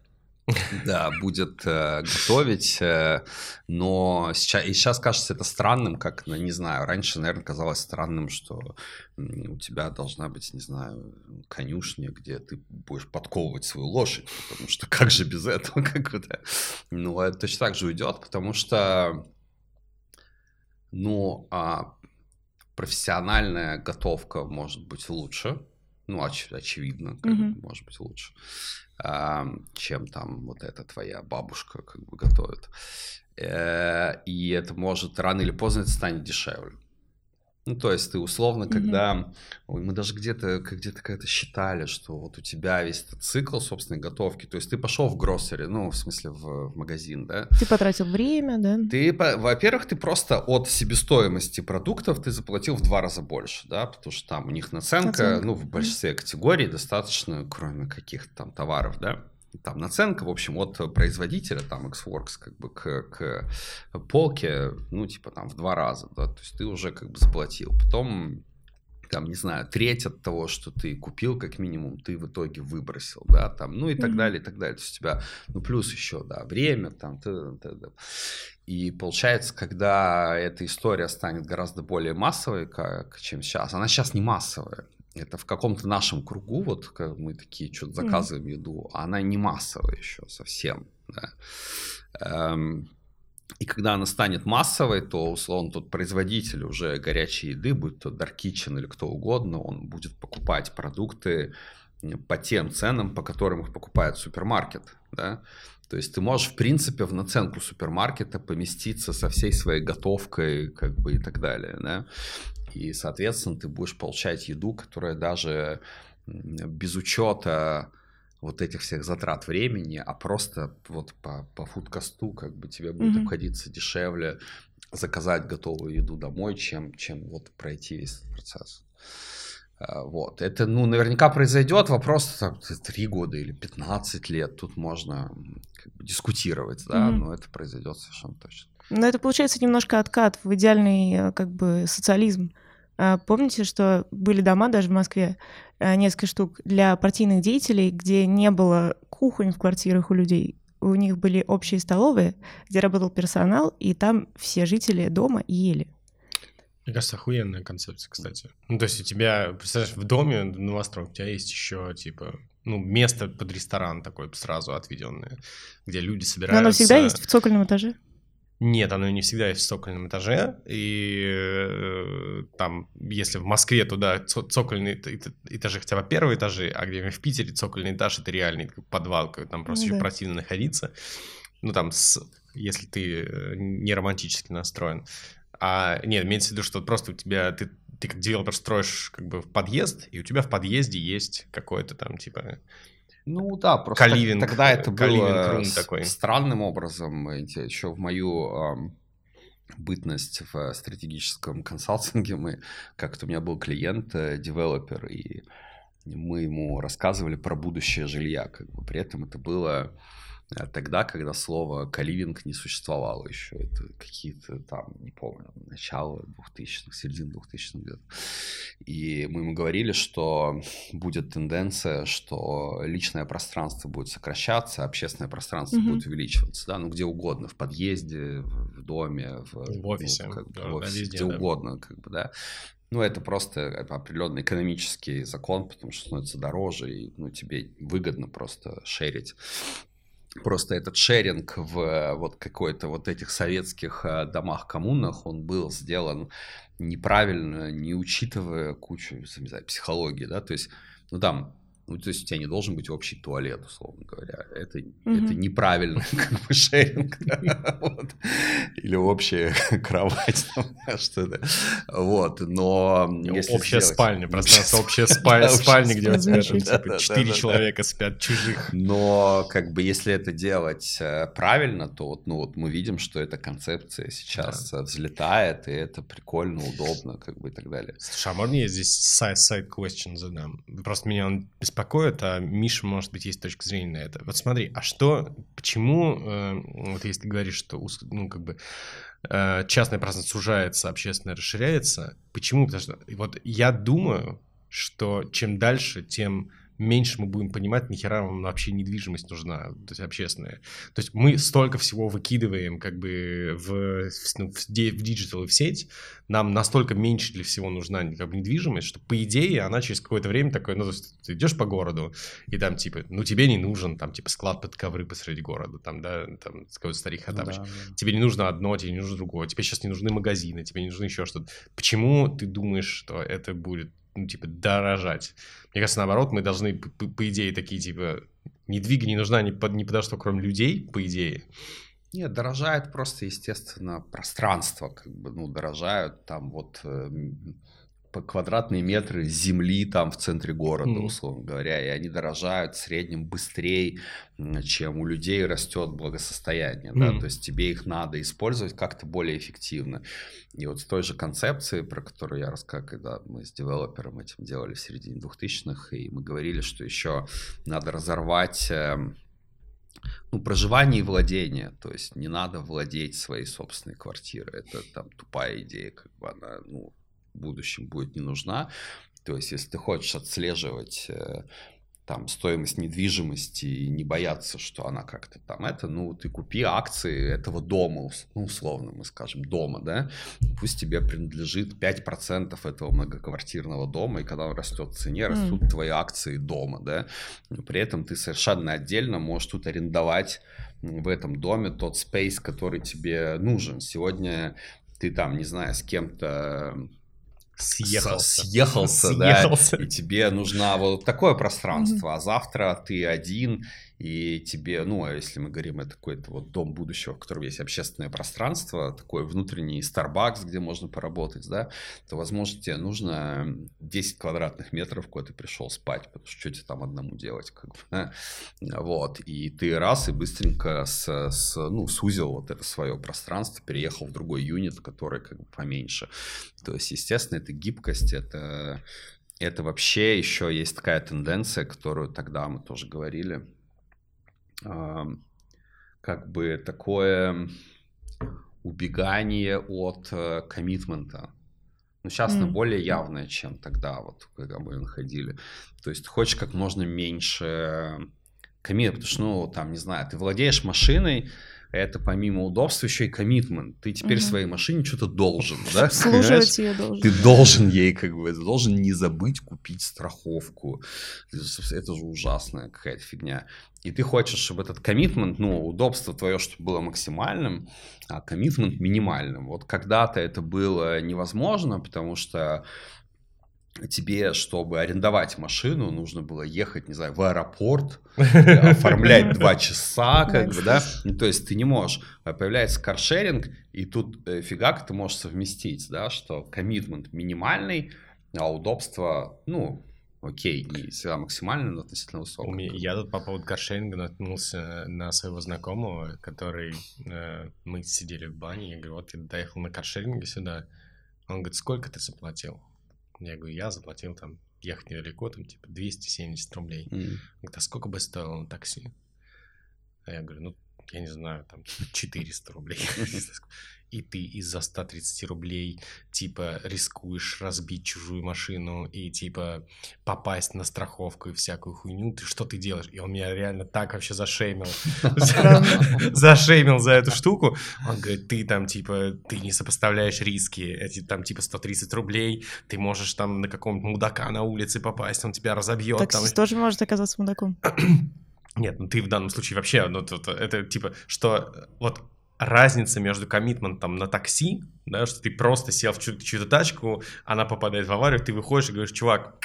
да, будет э, готовить, э, но сейчас, и сейчас кажется это странным, как, ну, не знаю, раньше, наверное, казалось странным, что у тебя должна быть, не знаю, конюшня, где ты будешь подковывать свою лошадь, потому что как же без этого, [laughs] как это, ну, это точно так же уйдет, потому что, ну, а профессиональная готовка может быть лучше, ну, оч- очевидно, как, mm-hmm. может быть лучше чем там вот эта твоя бабушка как бы готовит. Э, и это может рано или поздно это станет дешевле. Ну, то есть ты условно, когда... Mm-hmm. Ой, мы даже где-то где-то когда-то считали, что вот у тебя весь этот цикл собственной готовки, то есть ты пошел в гроссери, ну, в смысле в, в магазин, да? Ты потратил время, да? Ты, во-первых, ты просто от себестоимости продуктов ты заплатил в два раза больше, да, потому что там у них наценка, наценка. ну, в большинстве категорий достаточно, кроме каких-то там товаров, да? Там наценка, в общем, от производителя, там, Xworks, как бы, к, к полке, ну, типа, там, в два раза, да, то есть ты уже, как бы, заплатил. Потом, там, не знаю, треть от того, что ты купил, как минимум, ты в итоге выбросил, да, там, ну, и так mm-hmm. далее, и так далее. То есть у тебя, ну, плюс еще, да, время, там, т, т, т. И получается, когда эта история станет гораздо более массовой, как, чем сейчас, она сейчас не массовая, это в каком-то нашем кругу, вот как мы такие что-то заказываем mm. еду, а она не массовая еще совсем. Да. Эм, и когда она станет массовой, то, условно, тот производитель уже горячей еды, будь то Dark Kitchen или кто угодно, он будет покупать продукты по тем ценам, по которым их покупает супермаркет. Да? То есть ты можешь, в принципе, в наценку супермаркета поместиться со всей своей готовкой как бы, и так далее. Да? И, соответственно, ты будешь получать еду, которая даже без учета вот этих всех затрат времени, а просто вот по, по фудкосту как бы тебе будет mm-hmm. обходиться дешевле заказать готовую еду домой, чем, чем вот пройти весь этот процесс. А, вот. Это, ну, наверняка произойдет. Вопрос там, 3 года или 15 лет. Тут можно как бы, дискутировать, да, mm-hmm. но это произойдет совершенно точно. Но это получается немножко откат в идеальный э, как бы социализм. А, помните, что были дома даже в Москве, э, несколько штук, для партийных деятелей, где не было кухонь в квартирах у людей, у них были общие столовые, где работал персонал, и там все жители дома ели. Мне кажется, охуенная концепция, кстати. Ну, то есть у тебя, представляешь, в доме, в новостройке, у тебя есть еще, типа, ну, место под ресторан такое сразу отведенное, где люди собираются. Но оно всегда есть в цокольном этаже? Нет, оно не всегда есть в цокольном этаже. И э, там, если в Москве туда цокольные этажи хотя бы первые этажи, а где в Питере цокольный этаж это реальный подвал, там просто ну, да. противно находиться. Ну там, с, если ты э, не романтически настроен. А нет, имеется в виду, что просто у тебя ты ты как девелопер строишь как бы в подъезд, и у тебя в подъезде есть какой-то там типа ну да, просто Каливинг, тогда это было такой. странным образом, еще в мою э, бытность в стратегическом [laughs] консалтинге, мы как-то у меня был клиент, э, девелопер, и мы ему рассказывали про будущее жилья, как бы при этом это было Э, тогда, когда слово «каливинг» не существовало еще. Это какие-то там, не помню, начало 2000-х, середина 2000-х годов. И мы ему говорили, что будет тенденция, что личное пространство будет сокращаться, общественное пространство mm-hmm. будет увеличиваться, да, ну где угодно, в подъезде, в доме, в, в офисе, ну, как да, в офисе везде, где да. угодно, как бы, да. Ну, это просто определенный экономический закон, потому что становится дороже, и ну, тебе выгодно просто шерить просто этот шеринг в вот какой-то вот этих советских э, домах-коммунах, он был сделан неправильно, не учитывая кучу, не знаю, психологии, да, то есть, ну там ну, то есть у тебя не должен быть общий туалет, условно говоря. Это, mm-hmm. это неправильно, [laughs] как бы шеринг. [laughs] вот. Или общая [laughs] кровать, что-то. Вот, но... Если общая сделать... спальня, пространство общая спальня, спальня, где у тебя типа, четыре человека спят чужих. Но как бы если это делать э, правильно, то вот, ну, вот мы видим, что эта концепция сейчас да. взлетает, и это прикольно, удобно, как бы и так далее. Слушай, а можно я здесь side question задам? Просто меня он беспокоит беспокоит, а Миша, может быть, есть точка зрения на это. Вот смотри, а что, почему, э, вот если ты говоришь, что, ну, как бы, э, частное пространство сужается, общественное расширяется, почему? Потому что вот я думаю, что чем дальше, тем меньше мы будем понимать, нахера нам вообще недвижимость нужна, то есть общественная. То есть мы столько всего выкидываем как бы в, ну, в, в digital и в сеть, нам настолько меньше для всего нужна как бы, недвижимость, что по идее она через какое-то время такое, ну, ты идешь по городу, и там типа, ну, тебе не нужен там типа склад под ковры посреди города, там, да, там, какой-то старик Хатабыч. Да, да. Тебе не нужно одно, тебе не нужно другое, тебе сейчас не нужны магазины, тебе не нужно еще что-то. Почему ты думаешь, что это будет ну, типа, дорожать. Мне кажется, наоборот, мы должны, по, по идее, такие, типа, недвига не нужна ни под, ни подо что, кроме людей, по идее. Нет, дорожает просто, естественно, пространство, как бы, ну, дорожают там вот э, по квадратные метры земли там в центре города, mm. условно говоря, и они дорожают в среднем быстрее, чем у людей растет благосостояние, mm. да, то есть тебе их надо использовать как-то более эффективно. И вот с той же концепцией, про которую я рассказал, когда мы с девелопером этим делали в середине 2000-х, и мы говорили, что еще надо разорвать эм, ну, проживание и владение, то есть не надо владеть своей собственной квартирой, это там тупая идея, как бы она, ну, будущем будет не нужна. То есть, если ты хочешь отслеживать э, там стоимость недвижимости и не бояться, что она как-то там это, ну, ты купи акции этого дома, ну, условно мы скажем, дома, да, пусть тебе принадлежит 5% этого многоквартирного дома, и когда он растет в цене, растут mm. твои акции дома, да, но при этом ты совершенно отдельно можешь тут арендовать в этом доме тот спейс, который тебе нужен. Сегодня ты там, не знаю, с кем-то съехался, съехался, съехался. да, и тебе нужно вот такое пространство, а завтра ты один, и тебе, ну, а если мы говорим, это какой-то вот дом будущего, в котором есть общественное пространство, такой внутренний Starbucks, где можно поработать, да, то, возможно, тебе нужно 10 квадратных метров, куда ты пришел спать, потому что что тебе там одному делать, как бы, вот, и ты раз и быстренько с, с, ну, сузил вот это свое пространство, переехал в другой юнит, который как бы поменьше, то есть, естественно, это гибкость, это это вообще еще есть такая тенденция, которую тогда мы тоже говорили, как бы такое убегание от э, коммитмента. Ну, сейчас mm. более явное, чем тогда, вот, когда мы находили. То есть, хочешь как можно меньше коммит, потому что, ну, там, не знаю, ты владеешь машиной, это помимо удобства еще и коммитмент. Ты теперь угу. своей машине что-то должен, да? [laughs] Служить ее должен. Ты должен ей, как бы, ты должен не забыть купить страховку. Это же ужасная какая-то фигня. И ты хочешь, чтобы этот коммитмент, ну, удобство твое, чтобы было максимальным, а коммитмент минимальным. Вот когда-то это было невозможно, потому что тебе, чтобы арендовать машину, нужно было ехать, не знаю, в аэропорт, [laughs] оформлять два часа, как бы, да, ну, то есть ты не можешь, а появляется каршеринг, и тут э, фигак ты можешь совместить, да, что коммитмент минимальный, а удобство, ну, окей, не всегда максимально, но относительно высокое. Я тут по поводу каршеринга наткнулся на своего знакомого, который, э, мы сидели в бане, я говорю, вот я доехал на каршеринге сюда, он говорит, сколько ты заплатил? Я говорю, я заплатил там, ехать недалеко, там, типа, 270 рублей. Mm. Говорит, а сколько бы стоило на такси? А я говорю, ну, я не знаю, там, 400 рублей. [laughs] и ты из-за 130 рублей, типа, рискуешь разбить чужую машину и, типа, попасть на страховку и всякую хуйню, ты что ты делаешь? И он меня реально так вообще зашеймил. [laughs] Зашеймил за эту штуку. Он говорит, ты там, типа, ты не сопоставляешь риски. Эти там, типа, 130 рублей, ты можешь там на каком-то мудака на улице попасть, он тебя разобьет. Таксист тоже может оказаться мудаком. [clears throat] Нет, ну ты в данном случае вообще, ну, это, это типа, что вот разница между коммитментом на такси, да, что ты просто сел в чью-то, чью тачку, она попадает в аварию, ты выходишь и говоришь, чувак,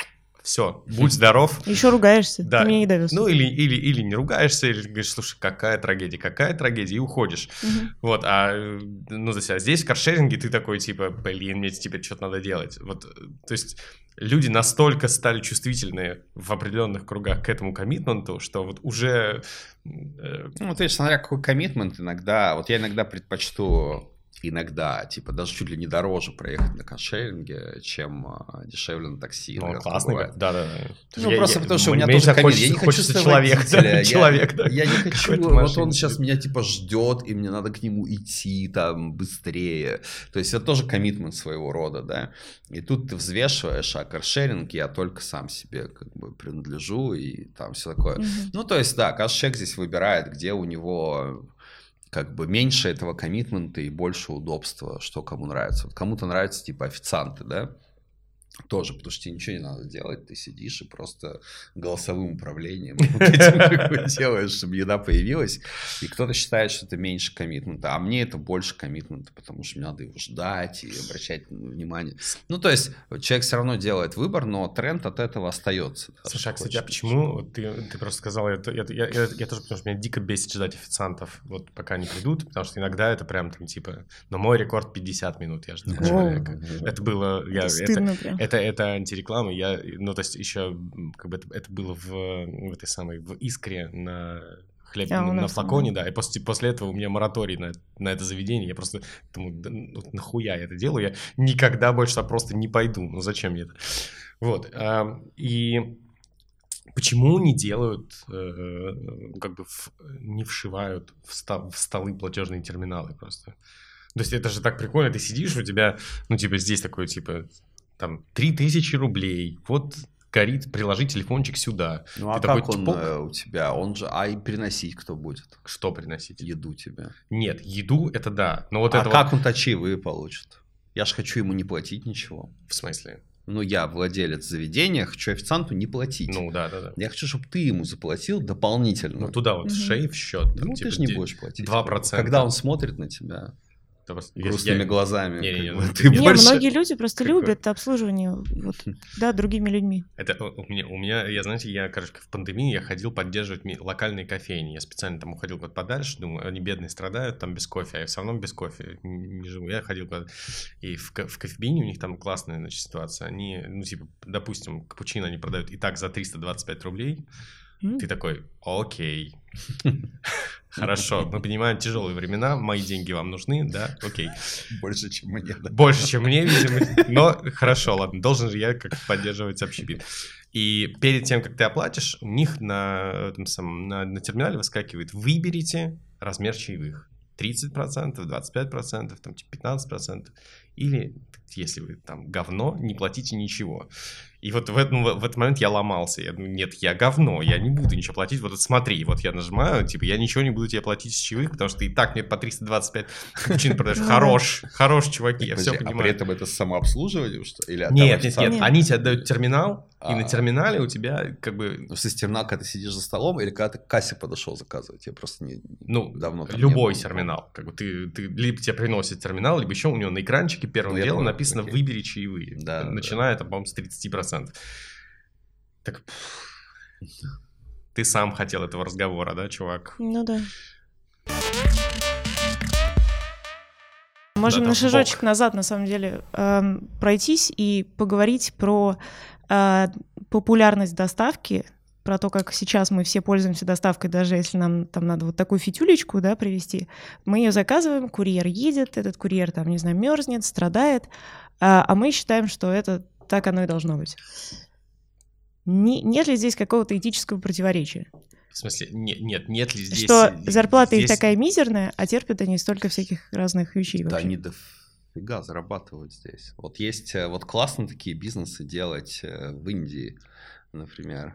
все, будь здоров. Еще ругаешься, да. ты меня не довез. Ну, или, или, или не ругаешься, или говоришь, слушай, какая трагедия, какая трагедия, и уходишь. Угу. Вот, а, ну, за себя. Здесь в каршеринге ты такой, типа, блин, мне теперь что-то надо делать. Вот, то есть люди настолько стали чувствительны в определенных кругах к этому коммитменту, что вот уже... Э... Ну, ты смотря какой коммитмент иногда, вот я иногда предпочту иногда, типа, даже чуть ли не дороже проехать на каршеринге, чем а, дешевле на такси. Ну, классно, да, да. Ну, я, просто я, потому что у меня тоже хочется, я не хочу человек, да, [laughs] человек, да. Я не хочу, вот он сейчас меня, типа, ждет, и мне надо к нему идти, там, быстрее. То есть, это тоже коммитмент своего рода, да. И тут ты взвешиваешь, а каршеринг я только сам себе, как бы, принадлежу, и там все такое. Mm-hmm. Ну, то есть, да, человек здесь выбирает, где у него как бы меньше этого коммитмента и больше удобства, что кому нравится. Вот кому-то нравятся типа официанты, да, тоже, потому что тебе ничего не надо делать, ты сидишь и просто голосовым управлением [laughs] [laughs] делаешь, чтобы еда появилась, и кто-то считает, что это меньше коммитмента, а мне это больше коммитмента, потому что мне надо его ждать и обращать внимание. Ну, то есть, человек все равно делает выбор, но тренд от этого остается. Слушай, а, кстати, а почему, ты, ты просто сказал, я, я, я, я, я тоже, потому что меня дико бесит ждать официантов, вот пока они придут, потому что иногда это прям там типа, но мой рекорд 50 минут, я жду человека. Это было, я, это, это, это антиреклама. Я, ну, то есть еще как бы это, это было в, в этой самой, в искре на хлеб а, на, на флаконе, да, и после, после этого у меня мораторий на, на это заведение, я просто думаю, да, ну, нахуя я это делаю, я никогда больше просто не пойду, ну зачем мне это? Вот, а, и почему не делают, э, как бы в, не вшивают в, ста, в столы платежные терминалы просто? То есть это же так прикольно, ты сидишь, у тебя, ну, типа, здесь такой, типа, там, 3000 рублей, вот горит, приложи телефончик сюда. Ну а Ты как такой, он чпок. э, у тебя? Он же, а и приносить кто будет? Что приносить? Еду тебе. Нет, еду это да, но вот а это как он-то чаевые получит? Я же хочу ему не платить ничего. вот, в смысле? Ну, я владелец заведения, хочу официанту не платить. Ну да, да, да. Я хочу, чтобы ты ему заплатил дополнительно. Ну туда вот Мгм. шейв счет. Ну, ты же не будешь платить. 2%. Когда он смотрит на тебя грустными глазами. Не-не-не, как ну, бы, [laughs] ты Не, больше- многие люди просто как бы- любят обслуживание, вот, [laughs] да, другими людьми. Это у меня, у меня, я, знаете, я, короче, в пандемии я ходил поддерживать локальные кофейни. Я специально там уходил куда подальше, думаю, они бедные страдают там без кофе, а я все равно без кофе не не живу. Я ходил куда И в, в кофебине у них там классная, значит, ситуация. Они, ну, типа, допустим, капучино они продают и так за 325 рублей. Ты такой, окей. [laughs] Хорошо, мы понимаем тяжелые времена, мои деньги вам нужны, да, окей. Больше, чем мне. да. Больше, чем мне, видимо. Но хорошо, ладно, должен же я как поддерживать общепит. И перед тем, как ты оплатишь, у них на, этом самом, на, на терминале выскакивает «Выберите размер чаевых». 30%, 25%, там, типа 15%. Или, если вы там говно, не платите ничего. И вот в, этом, в этот момент я ломался. Я думаю, нет, я говно, я не буду ничего платить. Вот смотри, вот я нажимаю, типа, я ничего не буду тебе платить с чаевых, потому что ты и так мне по 325 капучино продаешь. Ну. Хорош, хорош, чуваки, я все А при понимаю. этом это самообслуживание, что Или Нет, нет, нет, они тебе отдают терминал, и на А. терминале у тебя как бы, Ну, в смысле, терминал, когда ты сидишь за столом, или когда ты к кассе подошел заказывать? Я просто не... ну, Давно любой терминал. Как бы ты, ты либо тебе приносит терминал, либо еще у него на экранчике первым Ну, делом понял, написано окей. «Выбери чаевые». Да, да, Начиная там, по-моему, с 30%. Так, ты сам хотел этого разговора, да, чувак? Ну да. Можем Да, на шажочек бок. назад, на самом деле, эм, пройтись и поговорить про э, популярность доставки, про то, как сейчас мы все пользуемся доставкой, даже если нам там надо вот такую фитюлечку, да, привезти. Мы ее заказываем, курьер едет, этот курьер там, не знаю, мерзнет, страдает, а, а мы считаем, что это так оно и должно быть. Не- нет ли здесь какого-то этического противоречия? В смысле, не- нет, нет ли здесь... что зарплата их здесь- такая мизерная, а терпят они столько всяких разных вещей Да вообще. они дофига зарабатывают здесь. Вот есть, э, вот классно такие бизнесы делать э, в Индии, например.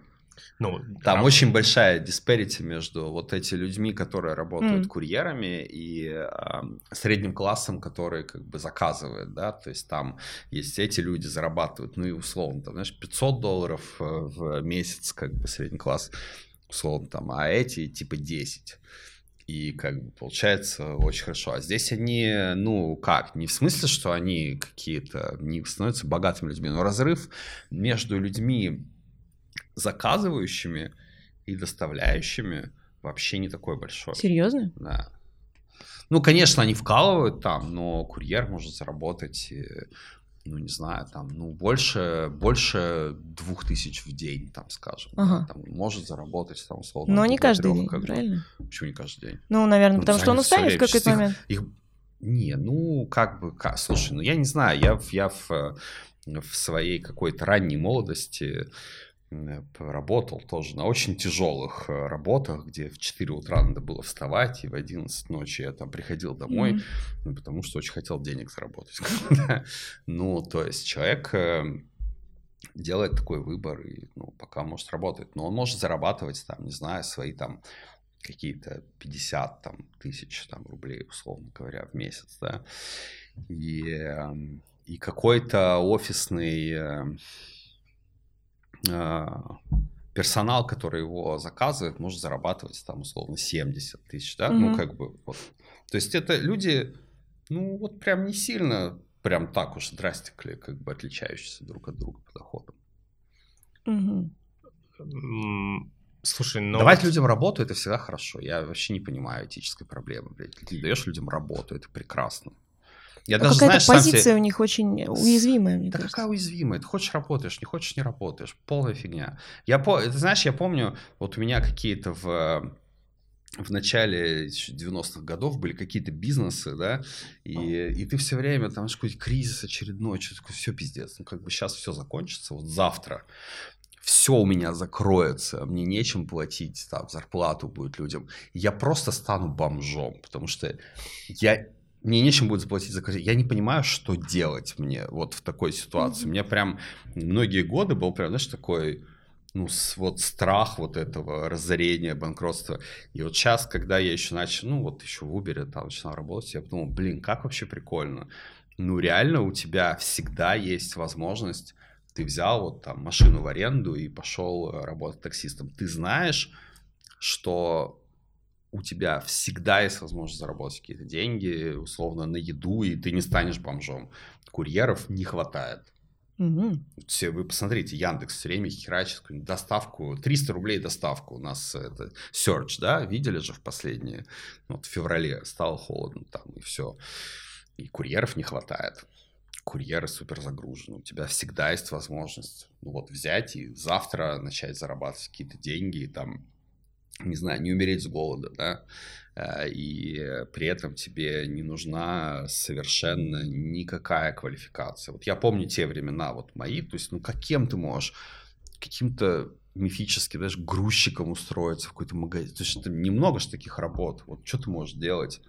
Ну, Там а- очень большая disparity между вот эти людьми, которые работают Мгм. курьерами, и а, средним классом, который как бы заказывает, да, то есть там есть эти люди зарабатывают, ну и условно, там, знаешь, 500 долларов э, в месяц, как бы средний класс, условно там, а эти типа 10. И как бы получается очень хорошо. А здесь они, ну как, не в смысле, что они какие-то, не становятся богатыми людьми, но разрыв между людьми, заказывающими и доставляющими вообще не такой большой. Серьезно? Да. Ну, конечно, они вкалывают там, но курьер может заработать, э, ну, не знаю, там, ну, больше, больше двух тысяч в день, там, скажем. да, Ага. там, может заработать, там, условно. Но не каждый день, как правильно? Почему не каждый день? Ну, наверное, Ну, потому что он устанет в какой-то Сейчас их- момент. Их... Не, ну, как бы, как, слушай, ну, я не знаю, я, в- я в, э, в своей какой-то ранней молодости э, поработал тоже на очень тяжелых э, работах, где в 4 утра надо было вставать, и в 11 ночи я там приходил домой, ну, потому что очень хотел денег заработать. [laughs] Ну, то есть человек э, делает такой выбор, и ну, пока может работать. Но он может зарабатывать, там, не знаю, свои там какие-то 50 там, тысяч там, рублей, условно говоря, в месяц, да. И, эм, и какой-то офисный персонал, который его заказывает, может зарабатывать там условно 70 тысяч, да, ну Мгм. как бы вот. То есть это люди, ну вот прям не сильно, прям так уж драстикли, как бы отличающиеся друг от друга по доходам. М, Слушай, ну... Давать вот- людям работу это всегда хорошо. Я вообще не понимаю этической проблемы. Блядь. Ты даешь людям работу, это прекрасно. Я А даже, какая-то знаешь, сам себе- позиция у них очень уязвимая, мне Да кажется. какая уязвимая? Ты хочешь работаешь, не хочешь не работаешь. Полная фигня. Я по... Ты знаешь, я помню, вот у меня какие-то в в начале еще 90-х годов были какие-то бизнесы, да, и, и ты все время там какой-то кризис очередной, что такое, все пиздец, ну как бы сейчас все закончится, вот завтра все у меня закроется, мне нечем платить, там, зарплату будет людям, я просто стану бомжом, потому что я мне нечем будет заплатить за квартиру. Я не понимаю, что делать мне вот в такой ситуации. У меня прям многие годы был прям, знаешь, такой ну, вот страх вот этого разорения, банкротства. И вот сейчас, когда я еще начал, ну, вот еще в Uber там начинал работать, я подумал, блин, как вообще прикольно. Ну, реально у тебя всегда есть возможность, ты взял вот там машину в аренду и пошел э, работать таксистом. Ты знаешь, что у тебя всегда есть возможность заработать какие-то деньги, условно, на еду, и ты не станешь бомжом. Курьеров не хватает. Угу. Все, вы посмотрите, Яндекс все время херачит доставку, 300 рублей доставку у нас это Search, да, видели же в последние, вот в феврале стало холодно там и все, и курьеров не хватает, курьеры супер загружены, у тебя всегда есть возможность ну, вот взять и завтра начать зарабатывать какие-то деньги, и там не знаю, не умереть с голода, да, э, и при этом тебе не нужна совершенно никакая квалификация. Вот я помню те времена вот мои, то есть, ну, каким ты можешь каким-то мифическим, даже грузчиком устроиться в какой-то магазин. То есть, это немного же таких работ. Вот что ты можешь делать,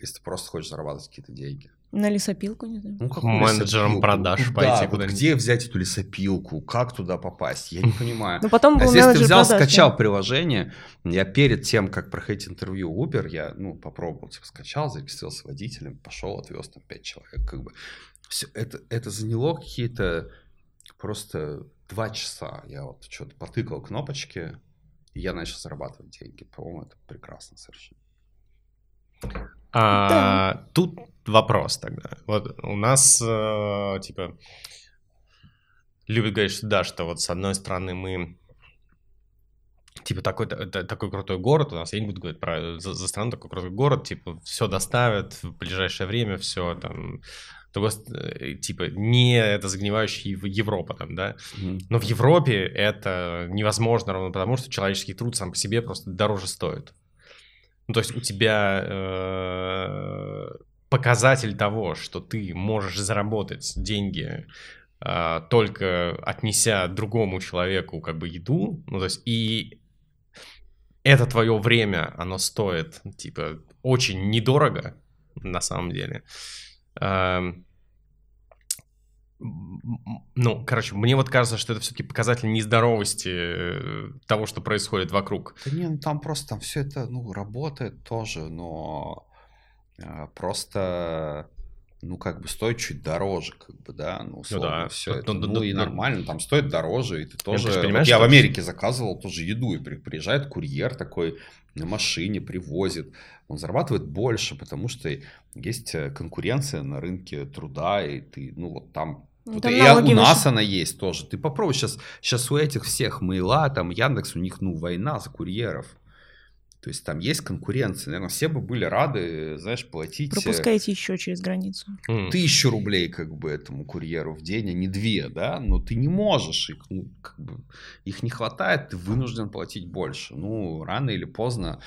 если ты просто хочешь зарабатывать какие-то деньги? На лесопилку, не знаю. Ну, как Менеджером продаж пойти да, куда-нибудь. Вот где взять эту лесопилку? Как туда попасть? Я не [laughs] понимаю. Ну, потом а если ты взял, продаж, скачал да? приложение, я перед тем, как проходить интервью Uber, я, ну, попробовал, типа, скачал, зарегистрировался водителем, пошел, отвез там пять человек, как бы. Все, это, это заняло какие-то просто два часа. Я вот что-то потыкал кнопочки, и я начал зарабатывать деньги. По-моему, это прекрасно совершенно. А, да. Тут вопрос тогда. Вот у нас, э, типа, любят говорить, что да, что вот с одной стороны мы типа такой, такой крутой город, у нас, я не буду говорить про за, за страну, такой крутой город, типа все доставят в ближайшее время, все там, только, э, типа не это загнивающая Европа там, да, mm-hmm. но в Европе это невозможно ровно потому, что человеческий труд сам по себе просто дороже стоит. Ну, то есть у тебя э, показатель того, что ты можешь заработать деньги э, только отнеся другому человеку как бы еду, ну, то есть и это твое время, оно стоит, типа, очень недорого, на самом деле. Э, ну, короче, мне вот кажется, что это все-таки показатель нездоровости э, того, что происходит вокруг. Да не, ну там просто там все это, ну, работает тоже, но э, просто ну, как бы стоит чуть дороже, как бы, да, ну, условно, ну, да. все ну, это. Ну, ну, и нормально, там стоит дороже, и ты тоже... Ты вот я в Америке заказывал тоже еду, и приезжает курьер такой на машине, привозит, он зарабатывает больше, потому что есть э, конкуренция на рынке труда, и ты, ну, вот там ну, вот и у нас выше. она есть тоже. Ты попробуй сейчас, сейчас у этих всех Мейла, там Яндекс, у них, ну, война за курьеров. То есть там есть конкуренция. Наверное, все бы были рады, знаешь, платить... Э, Пропускайте еще через границу. Тысячу рублей как бы этому курьеру в день, а не две, да? Но ты не можешь, их, ну, как бы, их не хватает, ты вынужден платить больше. Ну, рано или поздно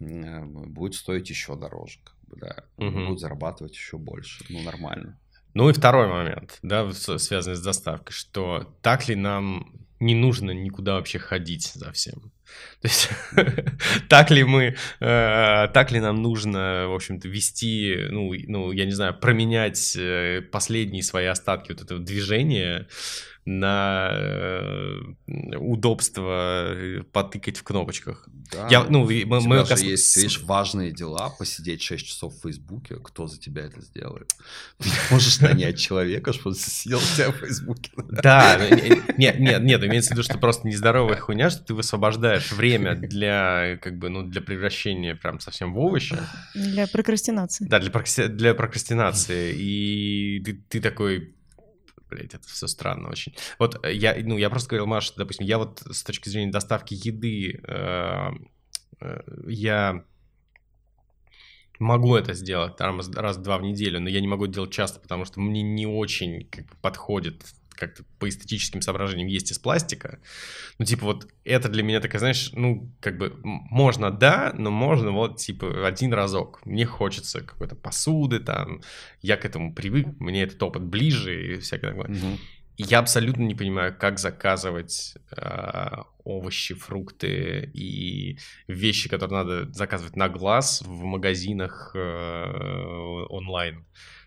э, будет стоить еще дороже, как бы, да. Угу. Будут зарабатывать еще больше. Ну, нормально. Ну и второй момент, да, связанный с доставкой, что так ли нам не нужно никуда вообще ходить за всем. То есть, [laughs] так ли мы, э, так ли нам нужно, в общем-то, вести, ну, ну, я не знаю, променять э, последние свои остатки вот этого движения на э, удобство э, потыкать в кнопочках. Да, я, ну, мы, мы же кас... есть, видишь, важные дела, посидеть 6 часов в Фейсбуке, кто за тебя это сделает? [laughs] Ты можешь нанять человека, чтобы сидел у тебя в Фейсбуке. Да, нет, нет, нет, имеется в виду, что просто нездоровая хуйня, что ты высвобождаешь время для, как бы, ну, для превращения прям совсем в овощи. Для прокрастинации. Да, для, для прокрастинации. И ты, ты такой, блядь, это все странно очень. Вот э, я, ну, я просто говорил, Маша, допустим, я вот с точки зрения доставки еды, э, э, я могу это сделать там раз-два в неделю, но я не могу это делать часто, потому что мне не очень как подходит как-то по эстетическим соображениям есть из пластика. Ну, типа, вот это для меня такая, знаешь, ну, как бы, можно, да, но можно вот, типа, один разок. Мне хочется какой-то посуды там, я к этому привык, мне этот опыт ближе и всякое такое. Угу. я абсолютно не понимаю, как заказывать э, овощи, фрукты и вещи, которые надо заказывать на глаз в магазинах э, онлайн.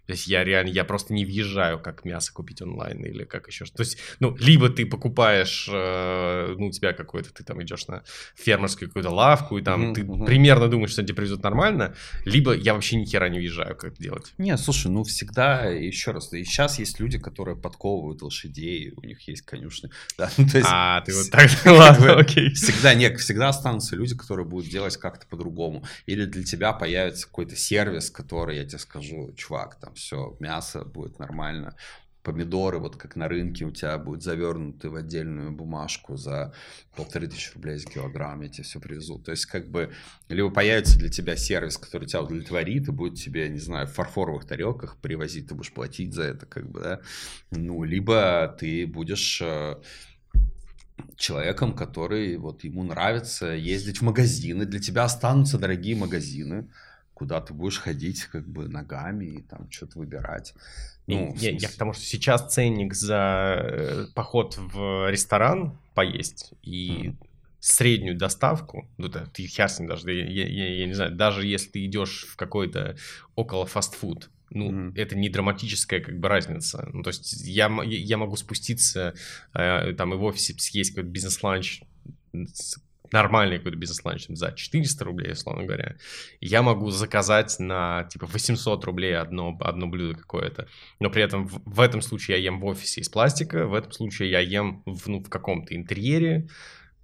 То есть я реально, я просто не въезжаю, как мясо купить онлайн или как еще что-то. То есть, ну, либо ты покупаешь, э, ну, у тебя какой-то, ты там идешь на фермерскую какую-то лавку, и там mm-hmm, ты mm-hmm. примерно думаешь, что тебе привезут нормально, либо я вообще ни хера не въезжаю, как это делать. Не, слушай, ну, всегда, еще раз, и сейчас есть люди, которые подковывают лошадей, у них есть конюшни. [laughs] Да, ну, то есть, а, ты вот так, [laughs] ладно, окей. Всегда, нет, всегда останутся люди, которые будут делать как-то по-другому. Или для тебя появится какой-то сервис, который, я тебе скажу, чувак, там, все, мясо будет нормально, помидоры, вот как на рынке у тебя будут завернуты в отдельную бумажку за полторы тысячи рублей за килограмм, я тебе все привезу. То есть, как бы, либо появится для тебя сервис, который тебя удовлетворит, и будет тебе, не знаю, в фарфоровых тарелках привозить, ты будешь платить за это, как бы, да. Ну, либо ты будешь э, человеком, который вот ему нравится ездить в магазины, для тебя останутся дорогие магазины, куда ты будешь ходить как бы ногами и там что-то выбирать. Ну, я, я к тому, что сейчас ценник за э, поход в ресторан поесть и mm. среднюю доставку, ну да, ты ясно даже, я, я, я, я не знаю, даже если ты идешь в какой-то около фастфуд, ну, mm-hmm. это не драматическая как бы разница. Ну, то есть я, я могу спуститься э, там и в офисе съесть какой-то бизнес-ланч нормальный какой-то бизнес-ланч за 400 рублей, условно говоря, я могу заказать на, типа, 800 рублей одно, одно блюдо какое-то. Но при этом в, в этом случае я ем в офисе из пластика, в этом случае я ем в, ну, в каком-то интерьере,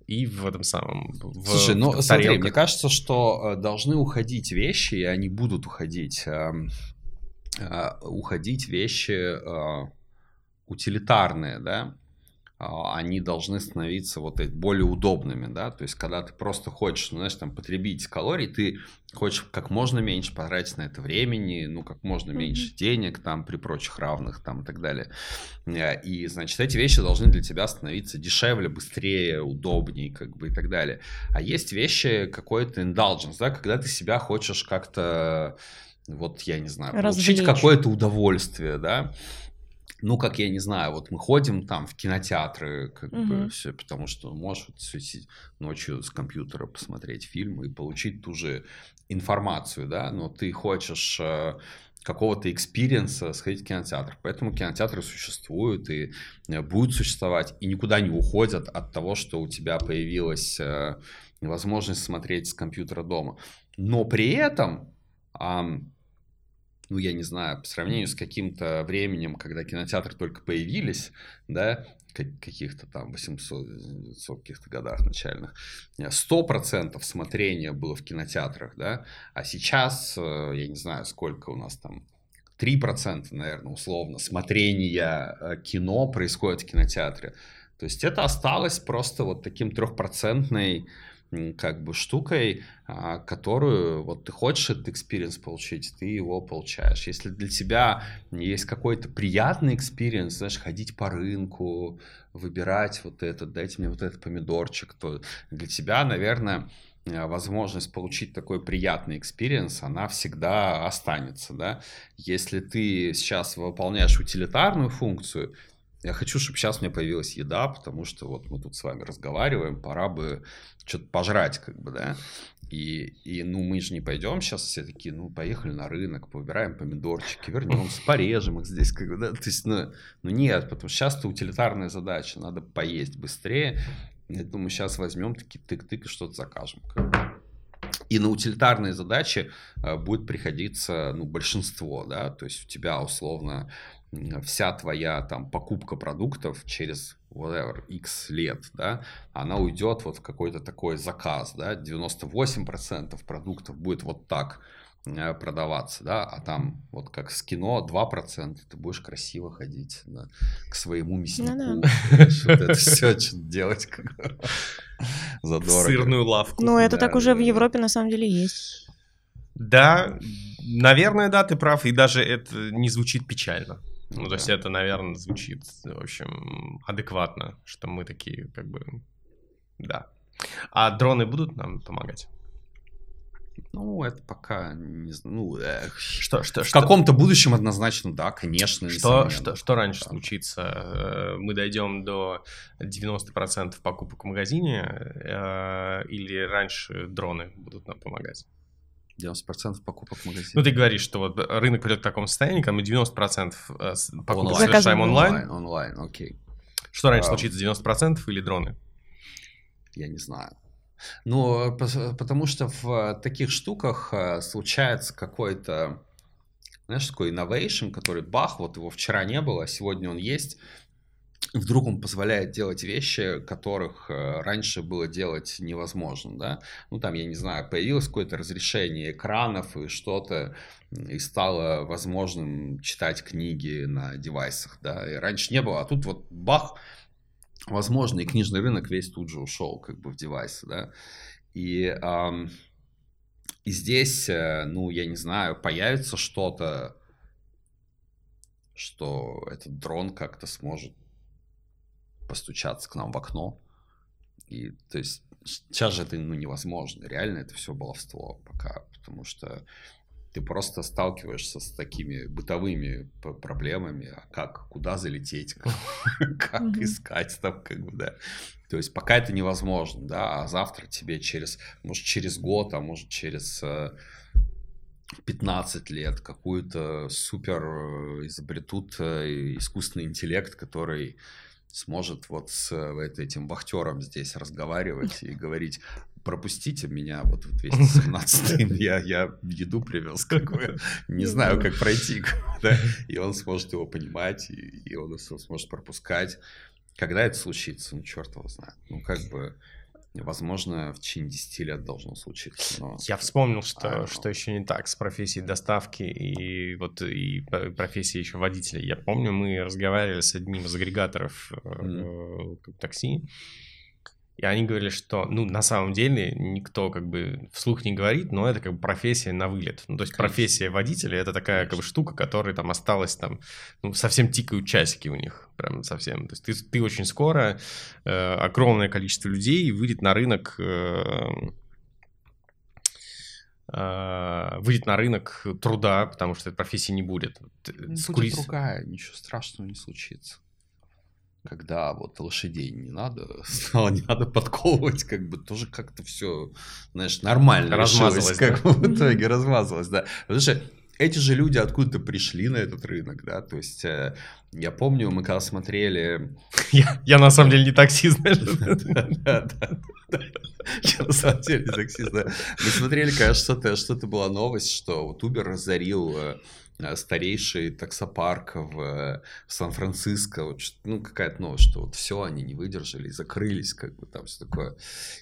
и в этом самом... В, Слушай, ну в смотри, мне кажется, что э, должны уходить вещи, и они будут уходить. Э, э, уходить вещи э, утилитарные, да, они должны становиться вот более удобными, да, то есть когда ты просто хочешь, ну, знаешь, там потребить калорий, ты хочешь как можно меньше потратить на это времени, ну, как можно меньше денег там при прочих равных там и так далее. Э, и, значит, эти вещи должны для тебя становиться дешевле, быстрее, удобнее, как бы и так далее. А есть вещи какой-то indulgence, да, когда ты себя хочешь как-то, вот, я не знаю, получить какое-то удовольствие, да, ну, как я не знаю, вот мы ходим там в кинотеатры, как угу. бы все, потому что можешь вот ночью с компьютера посмотреть фильм и получить ту же информацию, да, но ты хочешь э, какого-то experience'а сходить в кинотеатр. Поэтому кинотеатры существуют и э, будут существовать, и никуда не уходят от того, что у тебя появилась э, возможность смотреть с компьютера дома. Но при этом ну, я не знаю, по сравнению с каким-то временем, когда кинотеатры только появились, да, каких-то там 800 каких-то годах начальных, 100% смотрения было в кинотеатрах, да, а сейчас, э, я не знаю, сколько у нас там, 3%, наверное, условно, смотрения э, кино происходит в кинотеатре. То есть это осталось просто вот таким трехпроцентной как бы штукой, а, которую вот ты хочешь этот experience получить, ты его получаешь. Если для тебя есть какой-то приятный experience, знаешь, ходить по рынку, выбирать вот этот, дайте мне вот этот помидорчик, то для тебя, наверное, э, возможность получить такой приятный experience, она всегда останется, да. Если ты сейчас выполняешь утилитарную функцию, я хочу, чтобы сейчас у меня появилась еда, потому что вот мы тут с вами разговариваем, пора бы что-то пожрать, как бы, да. И, и, ну, мы же не пойдем сейчас все такие, ну, поехали на рынок, повыбираем помидорчики, вернемся, [laughs] порежем их здесь, как бы, да. То есть, ну, ну нет, потому что сейчас это утилитарная задача, надо поесть быстрее. Я думаю, сейчас возьмем такие тык-тык и что-то закажем. Как бы. И на утилитарные задачи э, будет приходиться ну, большинство, да, то есть у тебя условно вся твоя там покупка продуктов через whatever, x лет, да, она уйдет вот в какой-то такой заказ, да, 98% продуктов будет вот так э, продаваться, да, а там вот как с кино 2% ты будешь красиво ходить да, к своему мяснику, ну, да. [laughs] вот это все что делать как [laughs] задорого. Сырную лавку. Ну, это так уже в Европе на самом деле есть. Да, наверное, да, ты прав, и даже это не звучит печально. Ну, то есть это, наверное, звучит, в общем, адекватно, что мы такие, как бы, да. А дроны будут нам помогать? Ну, это пока не знаю. Ну, эх, Что, что, в что, каком-то будущем однозначно, да, конечно. что, что, что раньше Да. случится? Э, Мы дойдем до 90% покупок в магазине э, или раньше дроны будут нам помогать? 90% покупок в магазине. Ну, ты говоришь, что вот рынок придет к такому состоянию, когда мы 90% э, покупок Онлайн. совершаем Заказываем онлайн. Онлайн, окей. Что раньше А. случится, 90% или дроны? Я не знаю. Ну, потому что в э, таких штуках э, случается какой-то, знаешь, такой innovation, который бах, вот его вчера не было, а сегодня он есть. Вдруг он позволяет делать вещи, которых э, раньше было делать невозможно, да? Ну, там, я не знаю, появилось какое-то разрешение экранов и что-то, и стало возможным читать книги на девайсах, да? И раньше не было, а тут вот бах, возможно, и книжный рынок весь тут же ушел как бы в девайсы, да, и, ам, и здесь, э, ну, я не знаю, появится что-то, что этот дрон как-то сможет постучаться к нам в окно, и, то есть, сейчас же это, ну, невозможно, реально это все баловство пока, потому что ты просто сталкиваешься с такими бытовыми проблемами, а как, куда залететь, [laughs] как, как искать там, как бы, да. То есть пока это невозможно, да, а завтра тебе через, может, через год, а может, через э, 15 лет какую-то супер э, изобретут э, искусственный интеллект, который сможет вот с э, это- этим вахтером здесь разговаривать и говорить, пропустите меня вот в 217 [laughs] я, я еду привез, [laughs] как бы, не знаю, как пройти, [laughs] да, и он сможет его понимать, и, и он его сможет пропускать. Когда это случится, ну, черт его знает. Ну, как бы, возможно, в течение 10 лет должно случиться, но... Я вспомнил, А, что, ну. что еще не так с профессией доставки и вот и профессией еще водителя. Я помню, мы разговаривали с одним из агрегаторов э, такси, и они говорили, что, ну, на самом деле никто как бы вслух не говорит, но это как бы профессия на вылет. Ну, то есть Конечно. профессия водителя это такая как бы штука, которая там осталась там, ну, совсем тикают часики у них, прям совсем. То есть ты, ты очень скоро, э, огромное количество людей выйдет на рынок э, э, выйдет на рынок труда, потому что этой профессии не будет. Т- Будет скури- другая, ничего страшного не случится. Когда вот лошадей не надо, [laughs] стало не надо подковывать, как бы тоже как-то все, знаешь, нормально Размазалось, как бы в итоге размазалось, да. Потому что эти же люди откуда-то пришли на этот рынок, да, то есть э, я помню, мы когда смотрели [laughs] Я, я на самом деле не таксист, знаешь. [laughs] Я на самом деле таксист, да. Мы смотрели, когда что-то что была новость, что вот Uber разорил э, старейший таксопарк в, э, в Сан-Франциско. Вот ну, какая-то новость, что вот все, они не выдержали закрылись, как бы там все такое.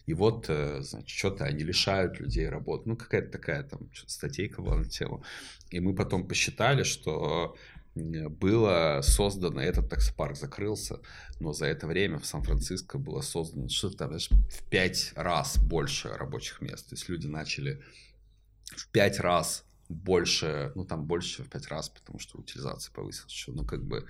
И вот, э, значит, что-то они лишают людей работы. Ну, какая-то такая там статейка была на тему. И мы потом посчитали, что было создано, этот таксопарк закрылся, но за это время в Сан-Франциско было создано что-то там, знаешь, в пять раз больше рабочих мест. То есть люди начали в пять раз больше, ну там больше в пять раз, потому что утилизация повысилась ну как бы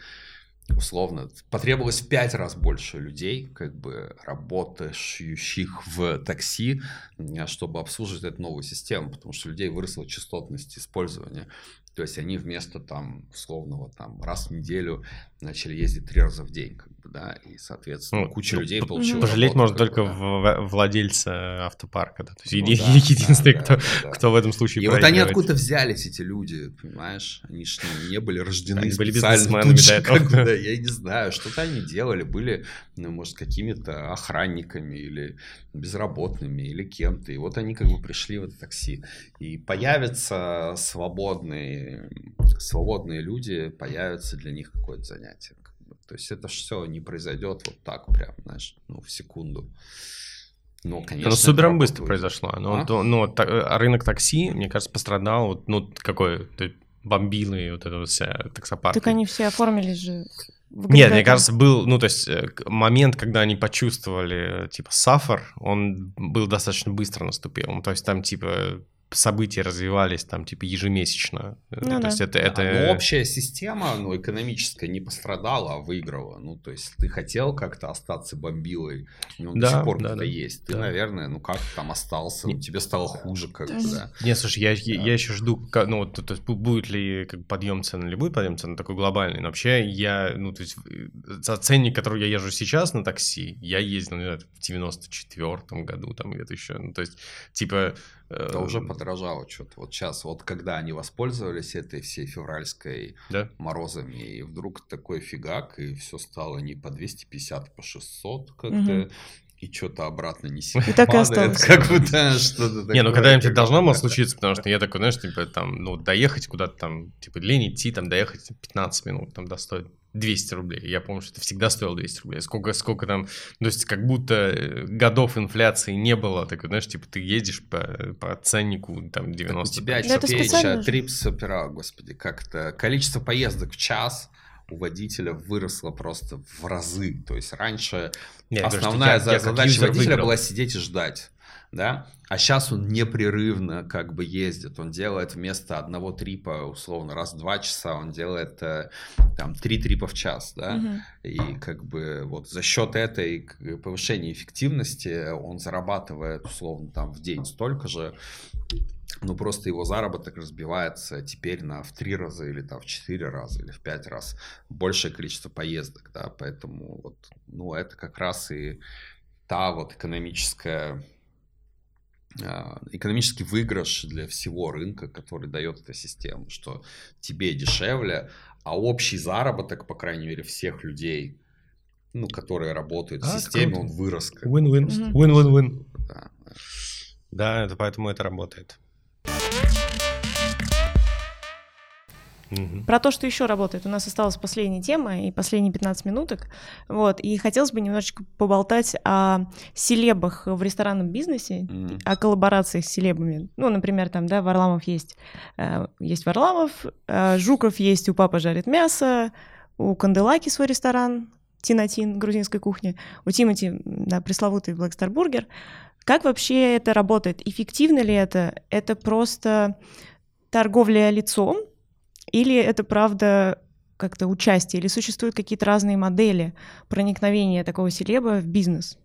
условно, потребовалось в пять раз больше людей, как бы работающих в такси, м, чтобы обслуживать эту новую систему, потому что людей выросла частотность использования. То есть они вместо там условного там раз в неделю начали ездить три раза в день, да, и, соответственно, Ну, куча ну, людей получила Пожалеть можно только да. владельца автопарка. Да? То есть Ну еди- да, [laughs] единственный, да, кто, да, да. кто в этом случае И вот они откуда взялись, эти люди, понимаешь? Они же ну, не были рождены Они были бизнесменами же, до этого. как бы, да, [laughs] я не знаю, что-то они делали, были, ну, может, какими-то охранниками или безработными, или кем-то. И вот они как бы пришли в это такси. И появятся свободные, свободные люди, появится для них какое-то занятие. То есть это все не произойдет вот так прям, знаешь, ну, в секунду. Но, конечно, Ну, супер это быстро будет. произошло. Ну, А? то- ну, та- а рынок такси, мне кажется, пострадал. Вот, ну, какой ты бомбилы, вот эта вот вся таксопарк. Так они все оформились же. Нет, мне кажется, был, ну, то есть, э, момент, когда они почувствовали, типа, сафар, он был достаточно быстро наступил. Ну, то есть, там, типа, события развивались там типа ежемесячно. Ну то да. есть это, Да, это... но общая система, ну, экономическая не пострадала, а выиграла. Ну, то есть ты хотел как-то остаться бомбилой, ну, до Да, сих пор да, да. есть. Ты, Да. наверное, ну, как там остался, ну, тебе стало хуже как-то, да. Не, слушай, я, я, Да. я еще жду, ну, вот, то, есть бу- будет ли как подъем цен или будет подъем цен такой глобальный. Но вообще я, ну, то есть э, за ценник, который я езжу сейчас на такси, я ездил, не знаю, в 94 году там где-то еще. Ну, то есть, типа... Это уже подорожало что-то. Вот сейчас, вот когда они воспользовались этой всей февральской Да? морозами, и вдруг такой фигак, и все стало не по 250, а по 600 как-то, Мгм. и что-то обратно не сильно И так и падает, осталось. как будто что-то такое. Не, ну когда-нибудь должно было случиться, потому что я такой, знаешь, типа там, ну, доехать куда-то там, типа лень идти, там, доехать 15 минут, там, достоит 200 рублей. Я помню, что это всегда стоило 200 рублей. Сколько, сколько там, то есть как будто э, годов инфляции не было. Так, знаешь, типа ты едешь по, по ценнику, там, Так 90. у тебя, же. трипс опера, господи, как-то количество поездок в час у водителя выросло просто в разы. То есть раньше Не, я говорю, что основная я- я задача водителя выиграл. была сидеть и ждать. Да? А сейчас он непрерывно как бы ездит. Он делает вместо одного трипа, условно, раз в два часа, он делает э, там три трипа в час. Да? Мгм. И как бы вот за счет этой к- повышения эффективности он зарабатывает условно там в день столько же, ну просто его заработок разбивается теперь на в три раза или там в четыре раза или в пять раз большее количество поездок, да, поэтому вот, ну это как раз и та вот экономическая экономический выигрыш для всего рынка, который дает эта система, что тебе дешевле, а общий заработок, по крайней мере, всех людей, ну, которые работают в А, системе, круто. он вырос. Win-win. Win-win-win. Да. Да, это поэтому это работает. Мгм. Про то, что еще работает. У нас осталась последняя тема и последние 15 минуток. Вот. И хотелось бы немножечко поболтать о селебах в ресторанном бизнесе, М. о коллаборациях с селебами. Ну, например, там, да, Варламов есть. э, есть Варламов, э, Жуков есть у Папа жарит мясо, у Канделаки свой ресторан, Тинатин грузинской кухни, у Тимати, да, пресловутый Black Star Burger. Как вообще это работает? Эффективно ли это? Это просто торговля лицом? Или это правда как-то участие? Или существуют какие-то разные модели проникновения такого селеба в бизнес?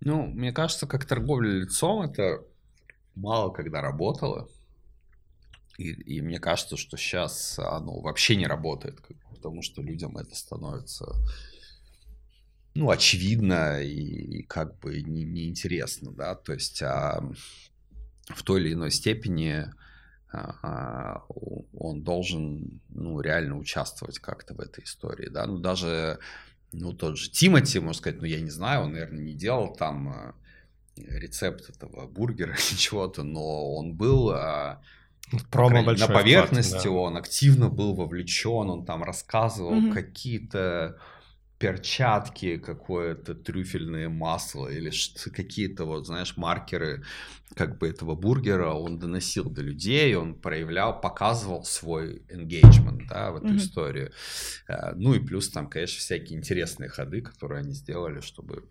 Ну, мне кажется, как торговля лицом это мало когда работало. И, и мне кажется, что сейчас оно вообще не работает, потому что людям это становится ну, очевидно и, и как бы не- неинтересно, да, то есть а, в той или иной степени он должен, ну, реально участвовать как-то в этой истории, да, ну, даже, ну, тот же Тимати, можно сказать, ну, я не знаю, он, наверное, не делал там а, рецепт этого бургера [laughs] или чего-то, но он был а, Промо крайней- большой на вклад, поверхности, да. он активно был вовлечен, он там рассказывал Мгм. какие-то перчатки, какое-то трюфельное масло или какие-то вот, знаешь, маркеры как бы этого бургера он доносил до людей, он проявлял, показывал свой engagement, да, в эту Мгм. историю. Э, Ну и плюс там, конечно, всякие интересные ходы, которые они сделали, чтобы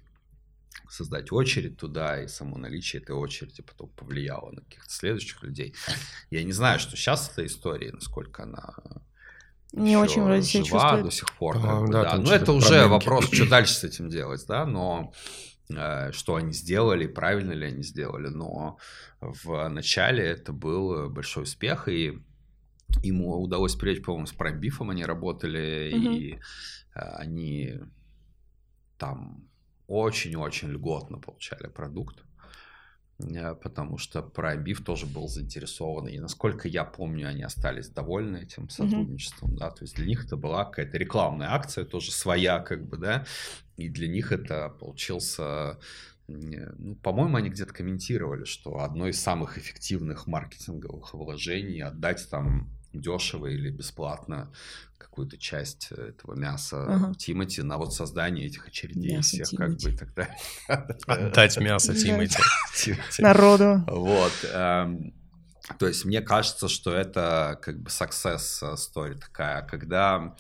создать очередь туда, и само наличие этой очереди потом повлияло на каких-то следующих людей. Я не знаю, что сейчас эта история, насколько она Не ещё очень вроде себя жива чувствует. до сих пор. как По-моему, бы, да, да. Ну, это уже проблемки. вопрос, что дальше с этим делать, да, но э, что они сделали, правильно ли они сделали, но в начале это был большой успех, и ему удалось привлечь, по-моему, с промбифом они работали, Мгм. и э, они там очень-очень льготно получали продукт, потому что Праймбиф тоже был заинтересован, и насколько я помню, они остались довольны этим сотрудничеством, да, то есть для них это была какая-то рекламная акция, тоже своя, как бы, да, и для них это получился, м, ну, по-моему, они где-то комментировали, что одно из самых эффективных маркетинговых вложений отдать там дешево или бесплатно какую-то часть этого мяса Ага. Тимати на вот создание этих очередей Мясо всех, как Тимати. бы и так далее. Отдать мясо Да. [laughs] Тимати. Народу. Вот. эм, То есть мне кажется, что это как бы success э, story такая, когда